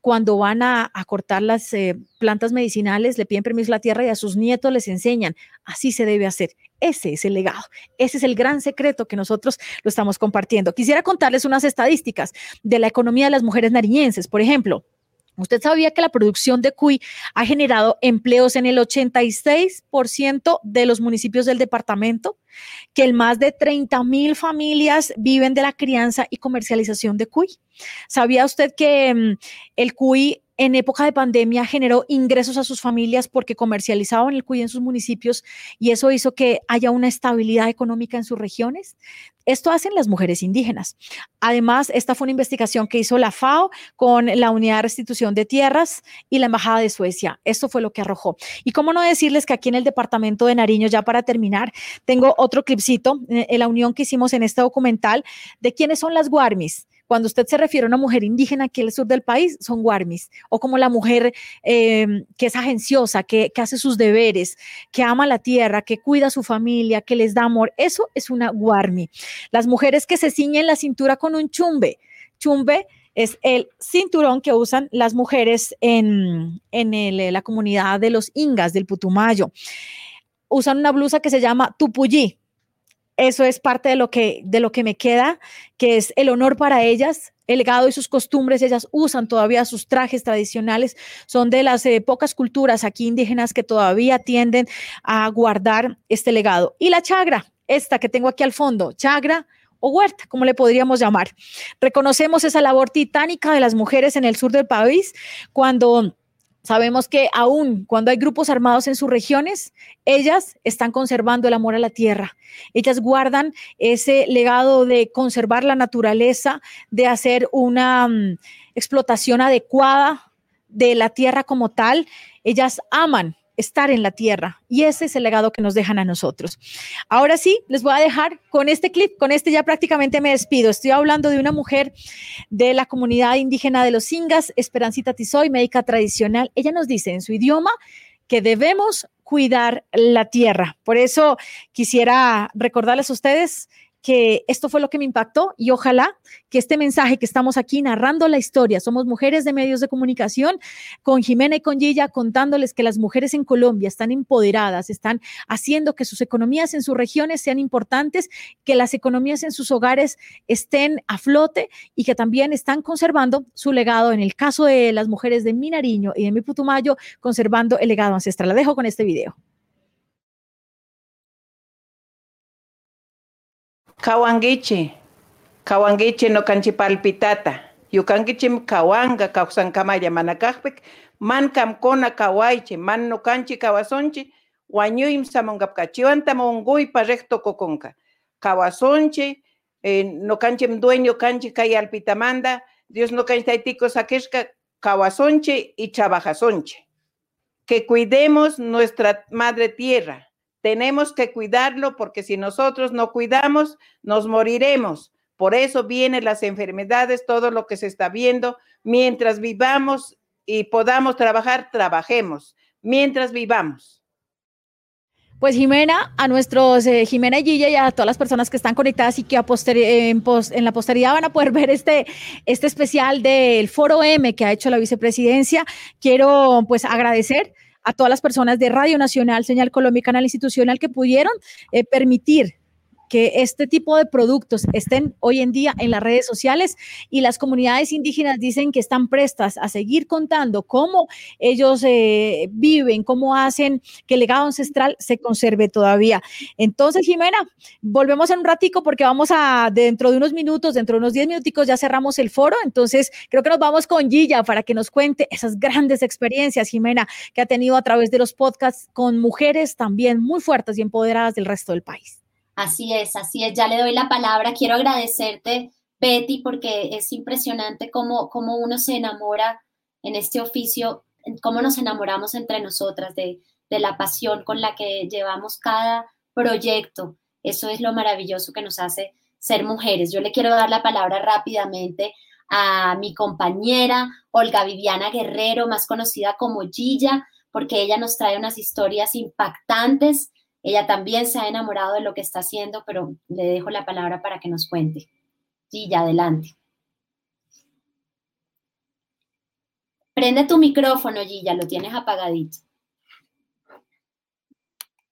cuando van a, cortar las eh, plantas medicinales, le piden permiso a la tierra y a sus nietos les enseñan, así se debe hacer. Ese es el legado, ese es el gran secreto que nosotros lo estamos compartiendo. Quisiera contarles unas estadísticas de la economía de las mujeres nariñenses, por ejemplo. ¿Usted sabía que la producción de cuy ha generado empleos en el 86% de los municipios del departamento? Que el más de 30 mil familias viven de la crianza y comercialización de cuy. ¿Sabía usted que mm, el cuy en época de pandemia generó ingresos a sus familias porque comercializaban el cuy en sus municipios y eso hizo que haya una estabilidad económica en sus regiones. Esto hacen las mujeres indígenas. Además, esta fue una investigación que hizo la FAO con la Unidad de Restitución de Tierras y la Embajada de Suecia. Esto fue lo que arrojó. Y cómo no decirles que aquí en el departamento de Nariño, ya para terminar, tengo otro clipcito en eh, la unión que hicimos en este documental de quiénes son las guarmis. Cuando usted se refiere a una mujer indígena aquí en el sur del país, son guarmis, o como la mujer em, que es agenciosa, que, hace sus deberes, que ama la tierra, que cuida a su familia, que les da amor. Eso es una guarmi. Las mujeres que se ciñen la cintura con un chumbe. Chumbe es el cinturón que usan las mujeres en, en la comunidad de los ingas del Putumayo. Usan una blusa que se llama tupuyí, eso es parte de lo que, de lo que me queda, que es el honor para ellas, el legado y sus costumbres. Ellas usan todavía sus trajes tradicionales. Son de las eh, pocas culturas aquí indígenas que todavía tienden a guardar este legado. Y la chagra, esta que tengo aquí al fondo, chagra o huerta, como le podríamos llamar. Reconocemos esa labor titánica de las mujeres en el sur del país cuando Sabemos que aún cuando hay grupos armados en sus regiones, ellas están conservando el amor a la tierra. Ellas guardan ese legado de conservar la naturaleza, de hacer una mm, explotación adecuada de la tierra como tal. Ellas aman estar en la tierra. Y ese es el legado que nos dejan a nosotros. Ahora sí, les voy a dejar con este clip, con este ya prácticamente me despido. Estoy hablando de una mujer de la comunidad indígena de los Ingas, Esperancita Tizoy, médica tradicional. Ella nos dice en su idioma que debemos cuidar la tierra. Por eso quisiera recordarles a ustedes que esto fue lo que me impactó y ojalá que este mensaje que estamos aquí narrando la historia, somos mujeres de medios de comunicación, con Jimena y con Gilla, contándoles que las mujeres en Colombia están empoderadas, están haciendo que sus economías en sus regiones sean importantes, que las economías en sus hogares estén a flote y que también están conservando su legado, en el caso de las mujeres de mi Nariño y de mi Putumayo, conservando el legado ancestral. La dejo con este video. Kawangichi, kawangichi no kanchi palpitata. Yukangichim kawanga kawsankamaya manakajpik, man kamkona kawaichi, man no kanchi kawasonchi, wañuyim samongapkachiwanta monguypa recto kokonka. Kawasonchi, eh, no kanchim dueño kanchi kay alpitamanda, Dios no kanchi taitico saquesca, kawasonchi y chabajasonchi. Que cuidemos nuestra madre tierra tenemos que cuidarlo porque si nosotros no cuidamos, nos moriremos. Por eso vienen las enfermedades, todo lo que se está viendo. Mientras vivamos y podamos trabajar, trabajemos. Mientras vivamos. Pues Jimena, a nuestros eh, Jimena y y a todas las personas que están conectadas y que a en, en, la posteridad van a poder ver este, este especial del Foro M que ha hecho la vicepresidencia, quiero pues agradecer a todas las personas de Radio Nacional, Señal Colombia, Canal Institucional que pudieron eh, permitir que este tipo de productos estén hoy en día en las redes sociales y las comunidades indígenas dicen que están prestas a seguir contando cómo ellos eh, viven, cómo hacen que el legado ancestral se conserve todavía. Entonces, Jimena, volvemos en un ratico porque vamos a, dentro de unos minutos, dentro de unos 10 minuticos ya cerramos el foro, entonces creo que nos vamos con Gilla para que nos cuente esas grandes experiencias, Jimena, que ha tenido a través de los podcasts con mujeres también muy fuertes y empoderadas del resto del país. Así es, así es. Ya le doy la palabra. Quiero agradecerte, Betty, porque es impresionante cómo, cómo uno se enamora en este oficio, cómo nos enamoramos entre nosotras de, de la pasión con la que llevamos cada proyecto. Eso es lo maravilloso que nos hace ser mujeres. Yo le quiero dar la palabra rápidamente a mi compañera Olga Viviana Guerrero, más conocida como Gilla, porque ella nos trae unas historias impactantes ella también se ha enamorado de lo que está haciendo, pero le dejo la palabra para que nos cuente. Ya adelante. Prende tu micrófono, Gilla, lo tienes apagadito.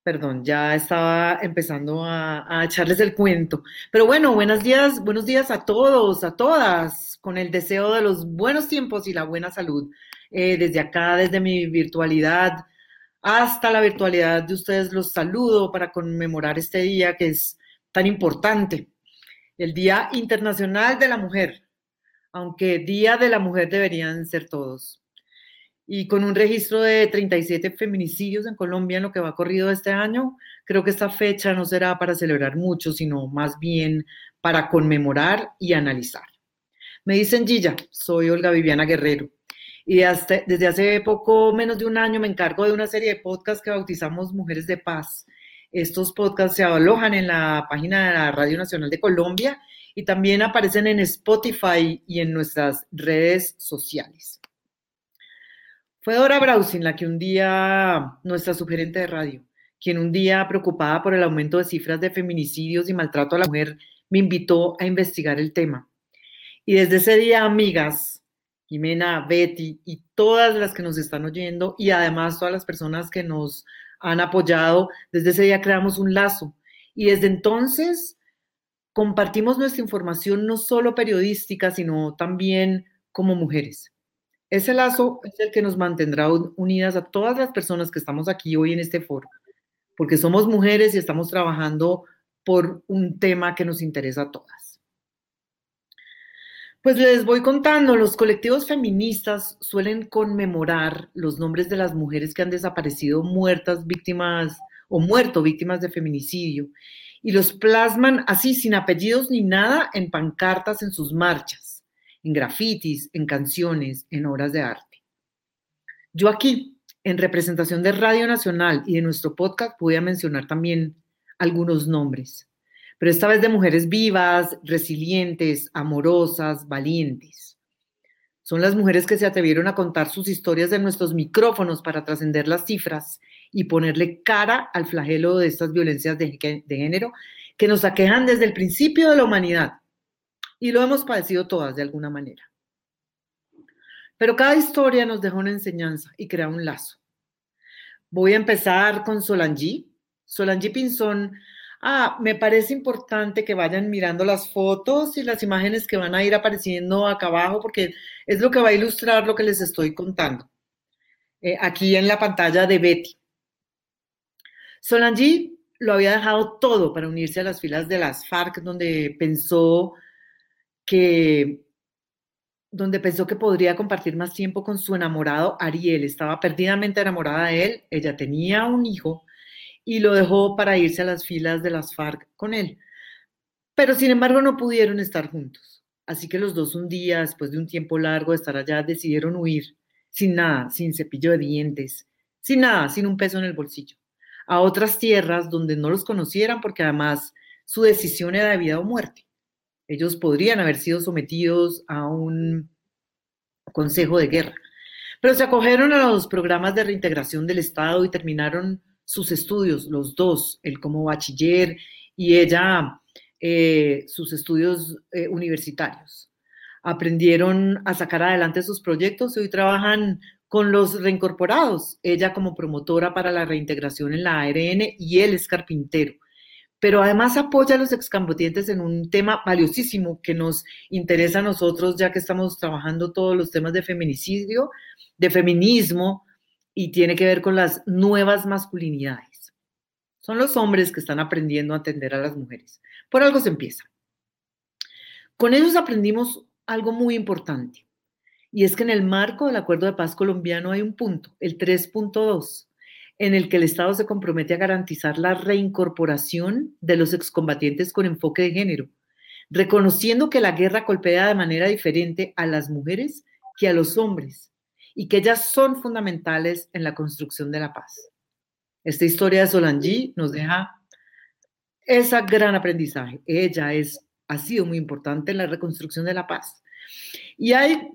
Perdón, ya estaba empezando a, echarles el cuento. Pero bueno, buenos días, buenos días a todos, a todas, con el deseo de los buenos tiempos y la buena salud. Eh, desde acá, desde mi virtualidad hasta la virtualidad de ustedes, los saludo para conmemorar este día que es tan importante, el Día Internacional de la Mujer, aunque Día de la Mujer deberían ser todos. Y con un registro de 37 feminicidios en Colombia en lo que va corrido este año, creo que esta fecha no será para celebrar mucho, sino más bien para conmemorar y analizar. Me dicen Gilla, soy Olga Viviana Guerrero y desde hace poco menos de un año me encargo de una serie de podcasts que bautizamos Mujeres de Paz. Estos podcasts se alojan en la página de la Radio Nacional de Colombia y también aparecen en Spotify y en nuestras redes sociales. Fue Dora Brausin la que un día, nuestra sugerente de radio, quien un día, preocupada por el aumento de cifras de feminicidios y maltrato a la mujer, me invitó a investigar el tema. Y desde ese día, amigas, Jimena, Betty y todas las que nos están oyendo y además todas las personas que nos han apoyado, desde ese día creamos un lazo. Y desde entonces compartimos nuestra información no solo periodística, sino también como mujeres. Ese lazo es el que nos mantendrá unidas a todas las personas que estamos aquí hoy en este foro, porque somos mujeres y estamos trabajando por un tema que nos interesa a todas. Pues les voy contando, los colectivos feministas suelen conmemorar los nombres de las mujeres que han desaparecido muertas víctimas o muerto víctimas de feminicidio y los plasman así sin apellidos ni nada en pancartas en sus marchas en grafitis, en canciones, en obras de arte. Yo aquí, en representación de Radio Nacional y de nuestro podcast, voy a mencionar también algunos nombres, pero esta vez de mujeres vivas, resilientes, amorosas, valientes. Son las mujeres que se atrevieron a contar sus historias en nuestros micrófonos para trascender las cifras y ponerle cara al flagelo de estas violencias de, género que nos aquejan desde el principio de la humanidad y lo hemos padecido todas de alguna manera. Pero cada historia nos deja una enseñanza y crea un lazo. Voy a empezar con Solange. Solange Pinzón, ah, me parece importante que vayan mirando las fotos y las imágenes que van a ir apareciendo acá abajo porque es lo que va a ilustrar lo que les estoy contando. Eh, aquí en la pantalla de Betty. Solange lo había dejado todo para unirse a las filas de las FARC, donde pensó que donde pensó que podría compartir más tiempo con su enamorado Ariel. Estaba perdidamente enamorada de él, ella tenía un hijo y lo dejó para irse a las filas de las FARC con él. Pero sin embargo no pudieron estar juntos. Así que los dos un día, después de un tiempo largo de estar allá, decidieron huir, sin nada, sin cepillo de dientes, sin nada, sin un peso en el bolsillo, a otras tierras donde no los conocieran porque además su decisión era de vida o muerte. Ellos podrían haber sido sometidos a un consejo de guerra, pero se acogieron a los programas de reintegración del Estado y terminaron sus estudios, los dos, él como bachiller y ella eh, sus estudios eh, universitarios. Aprendieron a sacar adelante sus proyectos y hoy trabajan con los reincorporados, ella como promotora para la reintegración en la ARN y él es carpintero pero además apoya a los excambodientes en un tema valiosísimo que nos interesa a nosotros, ya que estamos trabajando todos los temas de feminicidio, de feminismo, y tiene que ver con las nuevas masculinidades. Son los hombres que están aprendiendo a atender a las mujeres. Por algo se empieza. Con ellos aprendimos algo muy importante, y es que en el marco del Acuerdo de Paz colombiano hay un punto, el 3.2 en el que el Estado se compromete a garantizar la reincorporación de los excombatientes con enfoque de género, reconociendo que la guerra golpea de manera diferente a las mujeres que a los hombres y que ellas son fundamentales en la construcción de la paz. Esta historia de Solange nos deja ese gran aprendizaje. Ella es, ha sido muy importante en la reconstrucción de la paz. Y hay,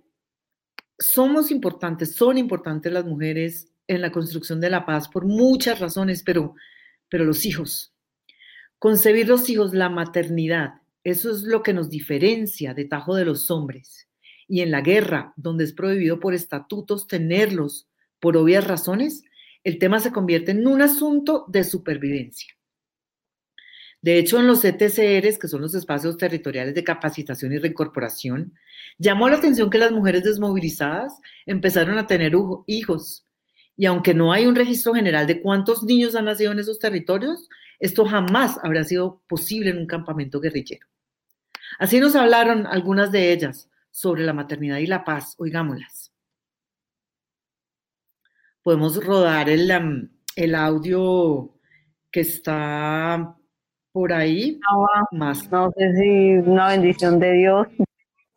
somos importantes, son importantes las mujeres en la construcción de la paz por muchas razones, pero, pero los hijos. Concebir los hijos, la maternidad, eso es lo que nos diferencia de Tajo de los hombres. Y en la guerra, donde es prohibido por estatutos tenerlos por obvias razones, el tema se convierte en un asunto de supervivencia. De hecho, en los ETCRs, que son los espacios territoriales de capacitación y reincorporación, llamó la atención que las mujeres desmovilizadas empezaron a tener hijos. Y aunque no hay un registro general de cuántos niños han nacido en esos territorios, esto jamás habría sido posible en un campamento guerrillero. Así nos hablaron algunas de ellas sobre la maternidad y la paz. Oigámoslas. Podemos rodar el, el audio que está por ahí más. No sé si una bendición de Dios.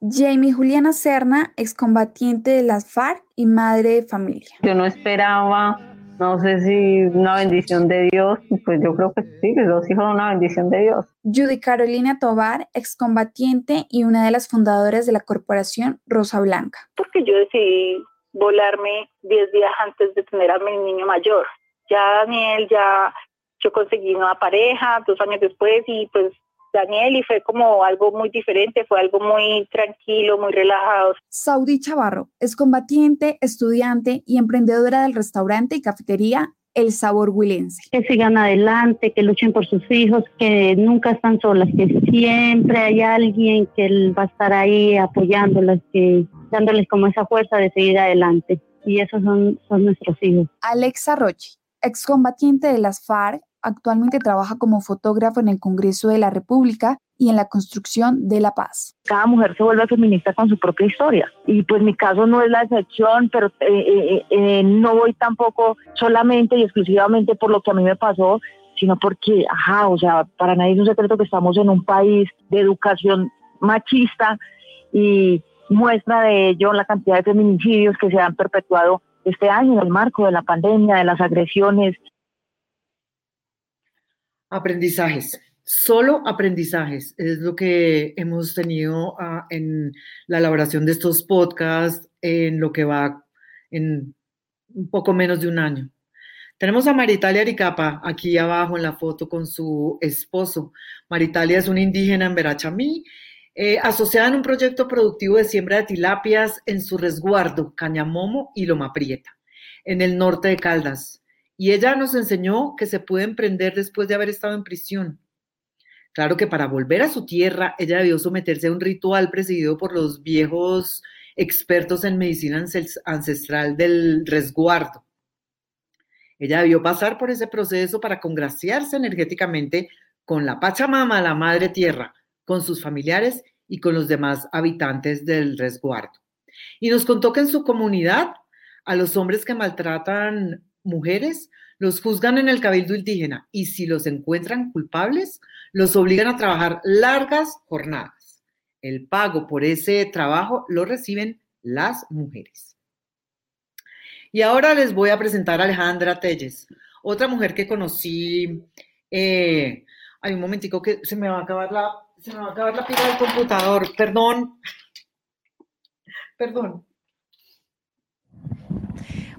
Jamie Juliana Serna, excombatiente de las FARC y madre de familia. Yo no esperaba, no sé si una bendición de Dios, pues yo creo que sí, que los hijos son una bendición de Dios. Judy Carolina Tobar, excombatiente y una de las fundadoras de la corporación Rosa Blanca. Porque yo decidí volarme 10 días antes de tener a mi niño mayor. Ya Daniel ya yo conseguí una pareja dos años después y pues Daniel y fue como algo muy diferente, fue algo muy tranquilo, muy relajado. Saudi Chavarro es combatiente, estudiante y emprendedora del restaurante y cafetería El Sabor Huilense. Que sigan adelante, que luchen por sus hijos, que nunca están solas, que siempre hay alguien que va a estar ahí apoyándolas, que dándoles como esa fuerza de seguir adelante. Y esos son, son nuestros hijos. Alexa Rochi, excombatiente de las FARC, actualmente trabaja como fotógrafo en el Congreso de la República y en la construcción de la paz. Cada mujer se vuelve feminista con su propia historia y pues mi caso no es la excepción, pero eh, eh, eh, no voy tampoco solamente y exclusivamente por lo que a mí me pasó, sino porque, ajá, o sea, para nadie es un secreto que estamos en un país de educación machista y muestra de ello la cantidad de feminicidios que se han perpetuado este año en el marco de la pandemia, de las agresiones. Aprendizajes. Solo aprendizajes es lo que hemos tenido ah, en la elaboración de estos podcasts en lo que va en un poco menos de un año. Tenemos a Maritalia Aricapa aquí abajo en la foto con su esposo. Maritalia es una indígena en Verachamí eh, asociada en un proyecto productivo de siembra de tilapias en su resguardo, Cañamomo y Loma Prieta, en el norte de Caldas. Y ella nos enseñó que se puede emprender después de haber estado en prisión. Claro que para volver a su tierra, ella debió someterse a un ritual presidido por los viejos expertos en medicina ancestral del resguardo. Ella debió pasar por ese proceso para congraciarse energéticamente con la Pachamama, la Madre Tierra, con sus familiares y con los demás habitantes del resguardo. Y nos contó que en su comunidad a los hombres que maltratan mujeres los juzgan en el cabildo indígena y si los encuentran culpables, los obligan a trabajar largas jornadas. El pago por ese trabajo lo reciben las mujeres. Y ahora les voy a presentar a Alejandra Telles, otra mujer que conocí. Eh, hay un momentico que se me va a acabar la se me va a acabar la pila del computador. Perdón. Perdón.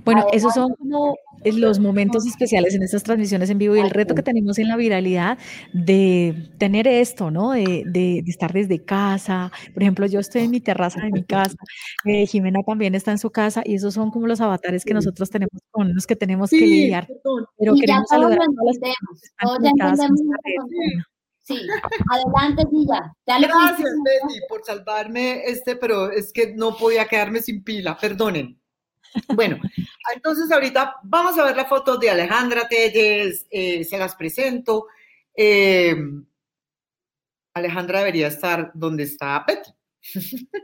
Bueno, esos son como los momentos especiales en estas transmisiones en vivo y el reto que tenemos en la viralidad de tener esto, ¿no? De, de, estar desde casa. Por ejemplo, yo estoy en mi terraza de mi casa, eh, Jimena también está en su casa y esos son como los avatares que nosotros tenemos con los que tenemos que lidiar. Pero queremos saludar a todas Sí, adelante, Gilla. Gracias, Betty, por salvarme este, pero es que no podía quedarme sin pila, perdonen. Bueno, entonces ahorita vamos a ver la foto de Alejandra Telles, eh, se las presento. Em, Alejandra debería estar donde está Betty.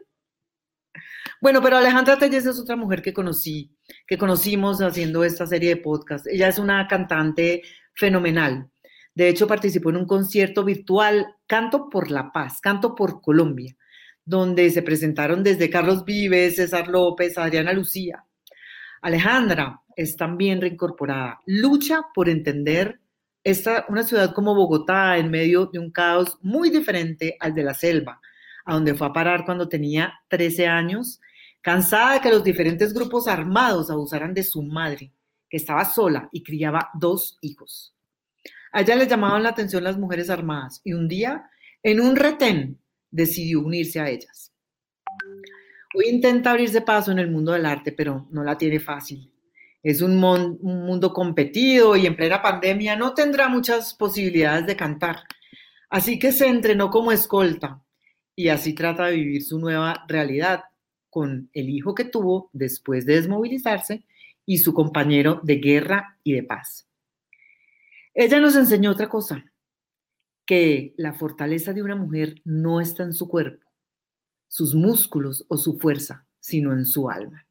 bueno, pero Alejandra Telles es otra mujer que conocí, que conocimos haciendo esta serie de podcast. Ella es una cantante fenomenal. De hecho, participó en un concierto virtual, Canto por la Paz, Canto por Colombia, donde se presentaron desde Carlos Vives, César López, Adriana Lucía. Alejandra es también reincorporada. Lucha por entender esta, una ciudad como Bogotá en medio de un caos muy diferente al de la selva, a donde fue a parar cuando tenía 13 años, cansada de que los diferentes grupos armados abusaran de su madre, que estaba sola y criaba dos hijos. A ella le llamaban la atención las mujeres armadas y un día, en un retén, decidió unirse a ellas. Hoy intenta abrirse paso en el mundo del arte, pero no la tiene fácil. Es un, un mundo competido y en plena pandemia no tendrá muchas posibilidades de cantar. Así que se entrenó como escolta y así trata de vivir su nueva realidad con el hijo que tuvo después de desmovilizarse y su compañero de guerra y de paz. Ella nos enseñó otra cosa, que la fortaleza de una mujer no está en su cuerpo, sus músculos o su fuerza, sino en su alma.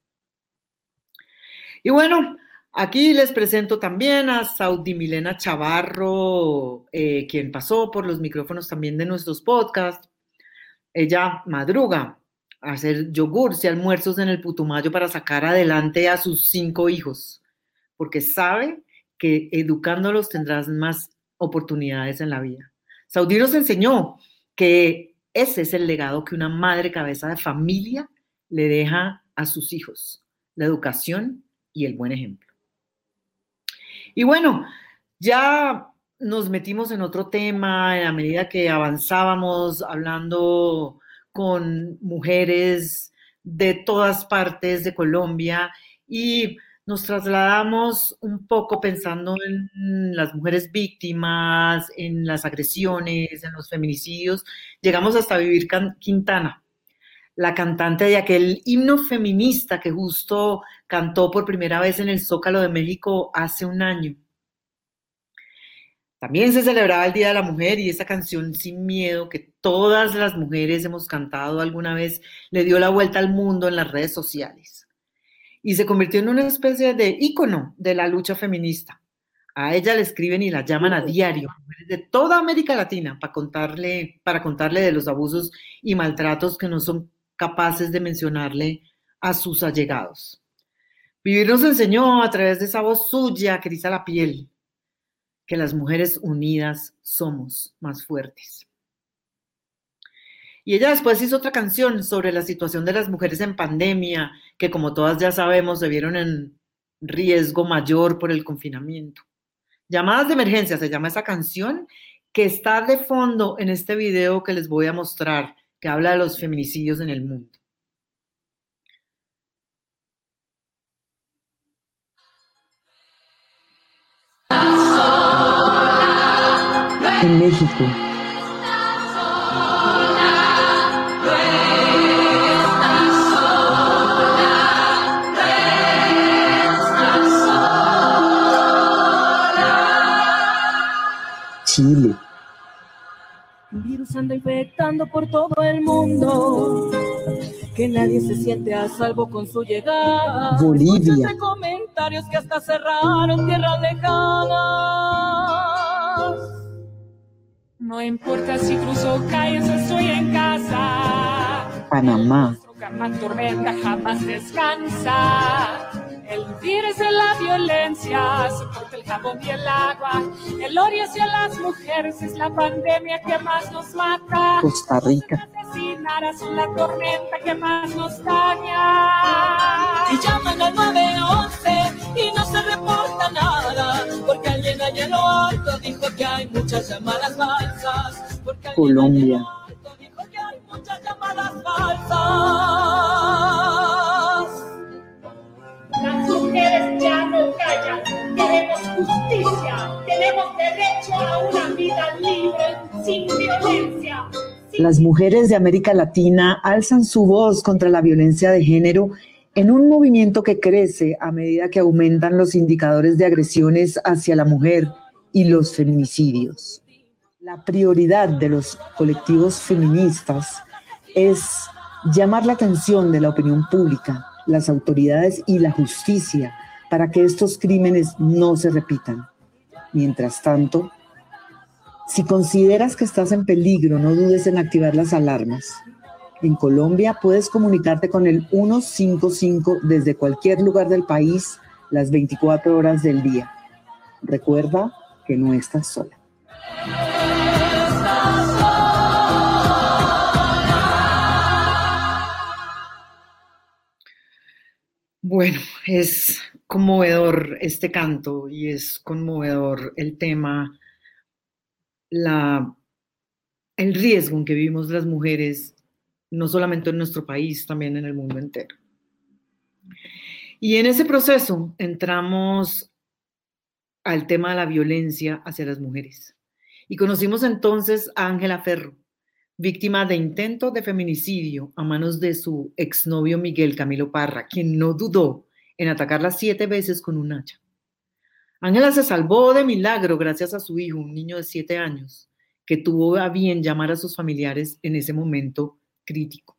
Y bueno, aquí les presento también a Saudi Milena Chavarro, eh, quien pasó por los micrófonos también de nuestros podcasts. Ella madruga a hacer yogurts y almuerzos en el Putumayo para sacar adelante a sus cinco hijos, porque sabe que educándolos tendrás más oportunidades en la vida. Saudí nos enseñó que ese es el legado que una madre cabeza de familia le deja a sus hijos, la educación y el buen ejemplo. Y bueno, ya nos metimos en otro tema a medida que avanzábamos hablando con mujeres de todas partes de Colombia y nos trasladamos un poco pensando en las mujeres víctimas, en las agresiones, en los feminicidios. Llegamos hasta vivir Quintana, la cantante de aquel himno feminista que justo cantó por primera vez en el Zócalo de México hace un año. También se celebraba el Día de la Mujer y esa canción Sin Miedo que todas las mujeres hemos cantado alguna vez le dio la vuelta al mundo en las redes sociales y se convirtió en una especie de ícono de la lucha feminista. A ella le escriben y la llaman a diario, mujeres de toda América Latina, para contarle, para contarle de los abusos y maltratos que no son capaces de mencionarle a sus allegados. Vivir nos enseñó a través de esa voz suya que eriza la piel, que las mujeres unidas somos más fuertes. Y ella después hizo otra canción sobre la situación de las mujeres en pandemia, que como todas ya sabemos se vieron en riesgo mayor por el confinamiento. Llamadas de emergencia se llama esa canción que está de fondo en este video que les voy a mostrar, que habla de los feminicidios en el mundo. en México. Chile. Un virus anda infectando por todo el mundo. Que nadie se siente a salvo con su llegada. Bolivia. comentarios que hasta cerraron tierras lejanas. No importa si cruzo calles estoy en casa. Panamá. Nuestro tormenta jamás descansa. El virus de la violencia el jabón y el agua. El odio hacia las mujeres es la pandemia que más nos mata. Costa Rica. Asesinar son la tormenta que más nos daña. Y llaman al 911 y no se reporta nada. Porque alguien allá en lo alto dijo que hay muchas llamadas falsas. Porque Colombia. dijo que hay muchas llamadas falsas. Las mujeres ya no callan, queremos justicia, tenemos derecho a una vida libre, sin violencia. Las mujeres de América Latina alzan su voz contra la violencia de género en un movimiento que crece a medida que aumentan los indicadores de agresiones hacia la mujer y los feminicidios. La prioridad de los colectivos feministas es llamar la atención de la opinión pública, las autoridades y la justicia para que estos crímenes no se repitan. Mientras tanto, si consideras que estás en peligro, no dudes en activar las alarmas. En Colombia puedes comunicarte con el 155 desde cualquier lugar del país las 24 horas del día. Recuerda que no estás sola. Bueno, es conmovedor este canto y es conmovedor el tema, la, el riesgo en que vivimos las mujeres no solamente en nuestro país, también en el mundo entero. Y en ese proceso entramos al tema de la violencia hacia las mujeres. Y conocimos entonces a Ángela Ferro, víctima de intento de feminicidio a manos de su exnovio Miguel Camilo Parra, quien no dudó en atacarla siete veces con un hacha. Ángela se salvó de milagro gracias a su hijo, un niño de siete años, que tuvo a bien llamar a sus familiares en ese momento crítico.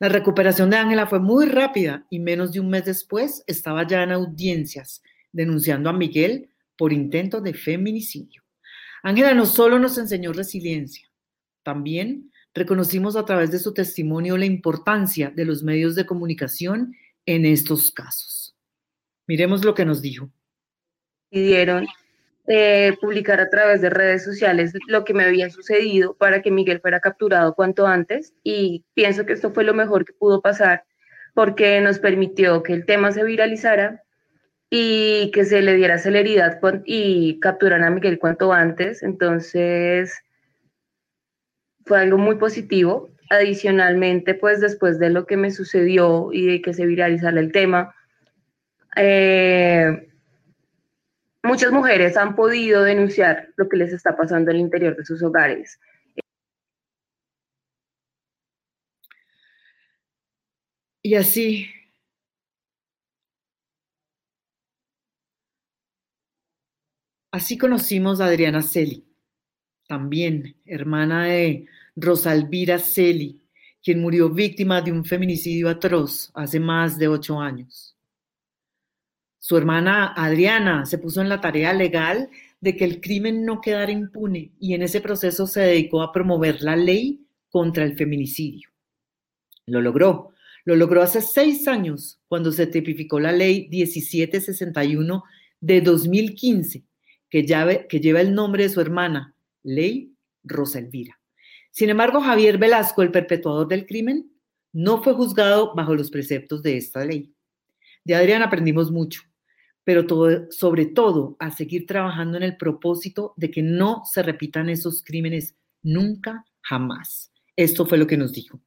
La recuperación de Ángela fue muy rápida y menos de un mes después estaba ya en audiencias denunciando a Miguel por intento de feminicidio. Ángela no solo nos enseñó resiliencia, también reconocimos a través de su testimonio la importancia de los medios de comunicación en estos casos. Miremos lo que nos dijo. Pidieron eh, publicar a través de redes sociales lo que me había sucedido para que Miguel fuera capturado cuanto antes y pienso que esto fue lo mejor que pudo pasar porque nos permitió que el tema se viralizara y que se le diera celeridad y capturaran a Miguel cuanto antes. Entonces, fue algo muy positivo. Adicionalmente, pues después de lo que me sucedió y de que se viralizara el tema, eh, muchas mujeres han podido denunciar lo que les está pasando el interior de sus hogares. Y así, así conocimos a Adriana Celi también hermana de Rosalvira Celi, quien murió víctima de un feminicidio atroz hace más de ocho años. Su hermana Adriana se puso en la tarea legal de que el crimen no quedara impune y en ese proceso se dedicó a promover la ley contra el feminicidio. Lo logró. Lo logró hace seis años cuando se tipificó la ley 1761 de 2015, que, que lleva el nombre de su hermana, Ley Rosa Elvira. Sin embargo, Javier Velasco, el perpetuador del crimen, no fue juzgado bajo los preceptos de esta ley. De Adrián aprendimos mucho, pero sobre todo a seguir trabajando en el propósito de que no se repitan esos crímenes nunca, jamás. Esto fue lo que nos dijo.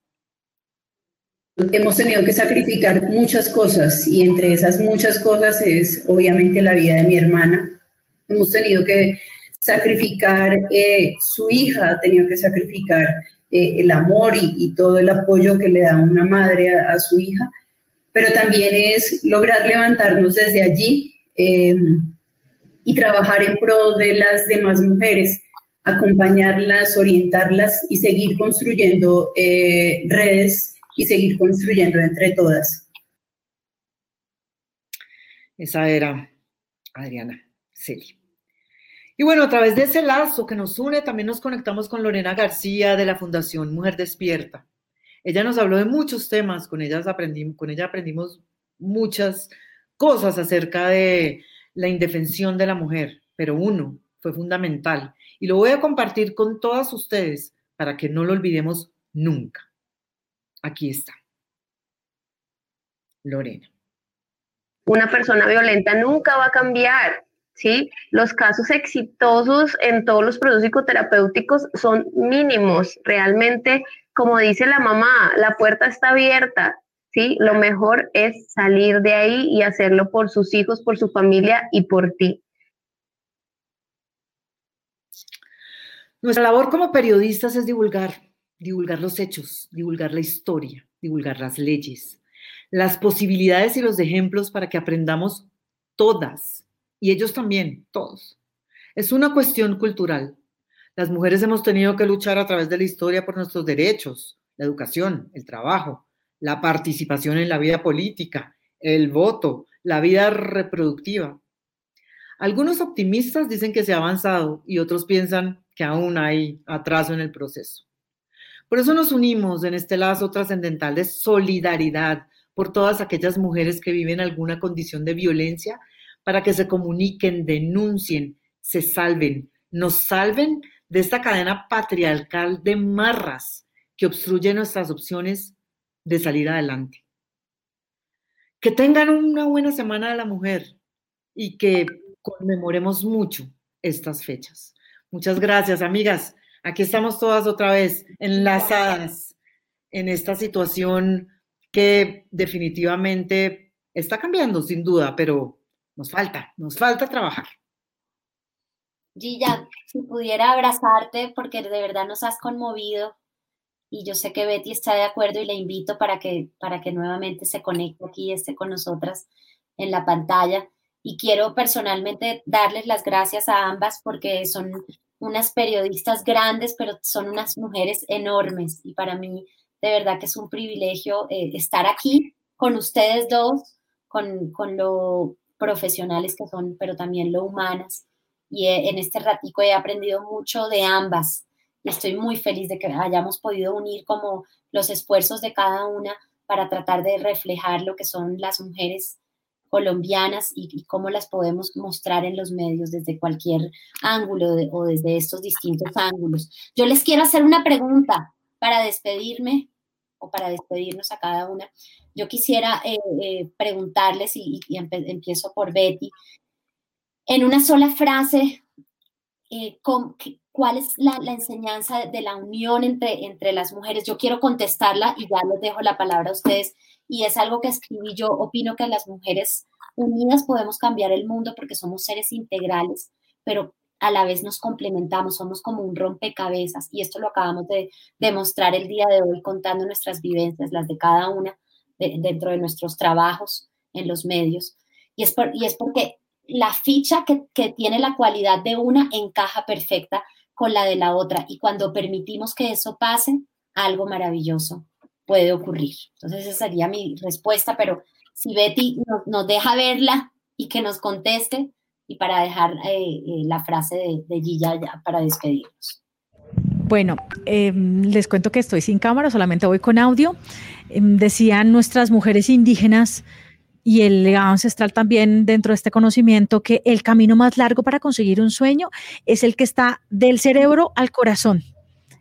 Hemos tenido que sacrificar muchas cosas y entre esas muchas cosas es obviamente la vida de mi hermana. Hemos tenido que sacrificar eh, su hija, ha tenido que sacrificar eh, el amor y, todo el apoyo que le da una madre a, su hija, pero también es lograr levantarnos desde allí em, y trabajar en pro de las demás mujeres, acompañarlas, orientarlas y seguir construyendo eh, redes y seguir construyendo entre todas. Esa era Adriana Celi. Y bueno, a través de ese lazo que nos une, también nos conectamos con Lorena García de la Fundación Mujer Despierta. Ella nos habló de muchos temas, con, con ella aprendimos muchas cosas acerca de la indefensión de la mujer, pero uno fue fundamental y lo voy a compartir con todas ustedes para que no lo olvidemos nunca. Aquí está. Lorena. Una persona violenta nunca va a cambiar ¿sí? Los casos exitosos en todos los procesos psicoterapéuticos son mínimos. Realmente, como dice la mamá, la puerta está abierta, ¿sí? Lo mejor es salir de ahí y hacerlo por sus hijos, por su familia y por ti. Nuestra labor como periodistas es divulgar, divulgar los hechos, divulgar la historia, divulgar las leyes, las posibilidades y los ejemplos para que aprendamos todas y ellos también, todos. Es una cuestión cultural. Las mujeres hemos tenido que luchar a través de la historia por nuestros derechos, la educación, el trabajo, la participación en la vida política, el voto, la vida reproductiva. Algunos optimistas dicen que se ha avanzado y otros piensan que aún hay atraso en el proceso. Por eso nos unimos en este lazo trascendental de solidaridad por todas aquellas mujeres que viven alguna condición de violencia para que se comuniquen, denuncien, se salven, nos salven de esta cadena patriarcal de marras que obstruye nuestras opciones de salir adelante. Que tengan una buena semana de la mujer y que conmemoremos mucho estas fechas. Muchas gracias, amigas. Aquí estamos todas otra vez enlazadas en esta situación que definitivamente está cambiando, sin duda, pero nos falta, nos falta trabajar. Gilla, si pudiera abrazarte porque de verdad nos has conmovido y yo sé que Betty está de acuerdo y le invito para que, para que nuevamente se conecte aquí y esté con nosotras en la pantalla. Y quiero personalmente darles las gracias a ambas porque son unas periodistas grandes, pero son unas mujeres enormes y para mí de verdad que es un privilegio eh, estar aquí con ustedes dos, con, con lo profesionales que son, pero también lo humanas y en este ratico he aprendido mucho de ambas y estoy muy feliz de que hayamos podido unir como los esfuerzos de cada una para tratar de reflejar lo que son las mujeres colombianas y, cómo las podemos mostrar en los medios desde cualquier ángulo o desde estos distintos ángulos. Yo les quiero hacer una pregunta para despedirme o para despedirnos a cada una. Yo quisiera eh, eh, preguntarles, y, empiezo por Betty, en una sola frase, eh, ¿cuál es la, enseñanza de la unión entre, entre las mujeres? Yo quiero contestarla y ya les dejo la palabra a ustedes. Y es algo que escribí yo. Opino que las mujeres unidas podemos cambiar el mundo porque somos seres integrales, pero a la vez nos complementamos, somos como un rompecabezas. Y esto lo acabamos de demostrar el día de hoy contando nuestras vivencias, las de cada una, dentro de nuestros trabajos en los medios. Y es, y es porque la ficha que, tiene la cualidad de una encaja perfecta con la de la otra y cuando permitimos que eso pase, algo maravilloso puede ocurrir. Entonces esa sería mi respuesta, pero si Betty nos, deja verla y que nos conteste y para dejar eh, eh, la frase de, de Gilla ya para despedirnos. Bueno, em, les cuento que estoy sin cámara, solamente voy con audio. Em, decían nuestras mujeres indígenas y el legado ancestral también dentro de este conocimiento que el camino más largo para conseguir un sueño es el que está del cerebro al corazón.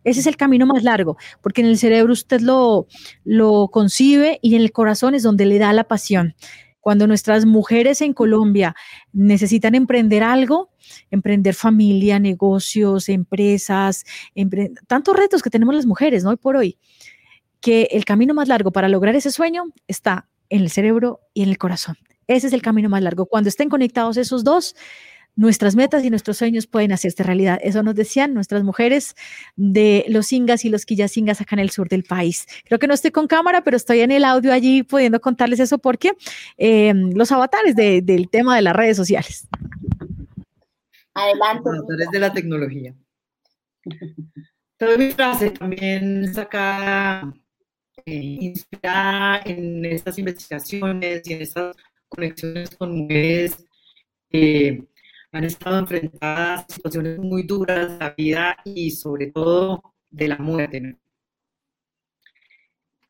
Ese es el camino más largo, porque en el cerebro usted lo, lo concibe y en el corazón es donde le da la pasión. Cuando nuestras mujeres en Colombia necesitan emprender algo, emprender familia, negocios, empresas, tantos retos que tenemos las mujeres. Hoy por hoy, que el camino más largo para lograr ese sueño está en el cerebro y en el corazón. Ese es el camino más largo. Cuando estén conectados esos dos, nuestras metas y nuestros sueños pueden hacerse realidad. Eso nos decían nuestras mujeres de los Ingas y los Quillasingas acá en el sur del país. Creo que no estoy con cámara, pero estoy en el audio allí pudiendo contarles eso porque em, los avatares del tema de las redes sociales. Adelante. Los avatares de la tecnología. Toda mi frase también saca inspirada en estas investigaciones y en estas conexiones con mujeres que han estado enfrentadas a situaciones muy duras de la vida y sobre todo de la muerte.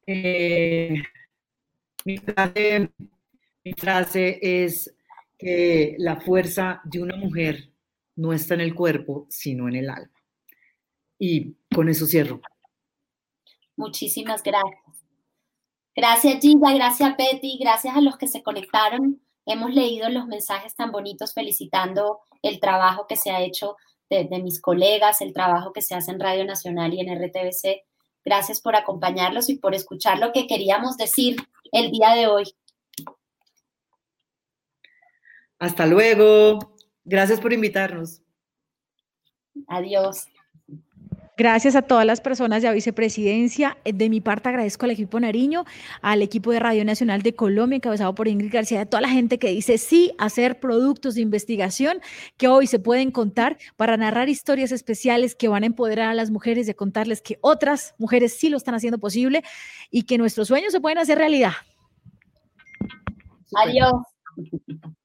Eh, mi frase es que la fuerza de una mujer no está en el cuerpo, sino en el alma. Y con eso cierro. Muchísimas gracias. Gracias Gilda, gracias Betty, gracias a los que se conectaron. Hemos leído los mensajes tan bonitos felicitando el trabajo que se ha hecho de, mis colegas, el trabajo que se hace en Radio Nacional y en RTBC. Gracias por acompañarlos y por escuchar lo que queríamos decir el día de hoy. Hasta luego. Gracias por invitarnos. Adiós. Gracias a todas las personas de la vicepresidencia. Eh, de mi parte agradezco al equipo Nariño, al equipo de Radio Nacional de Colombia, encabezado por Ingrid García, a toda la gente que dice sí a hacer productos de investigación que hoy se pueden contar para narrar historias especiales que van a empoderar a las mujeres, de contarles que otras mujeres sí lo están haciendo posible y que nuestros sueños se pueden hacer realidad. Adiós.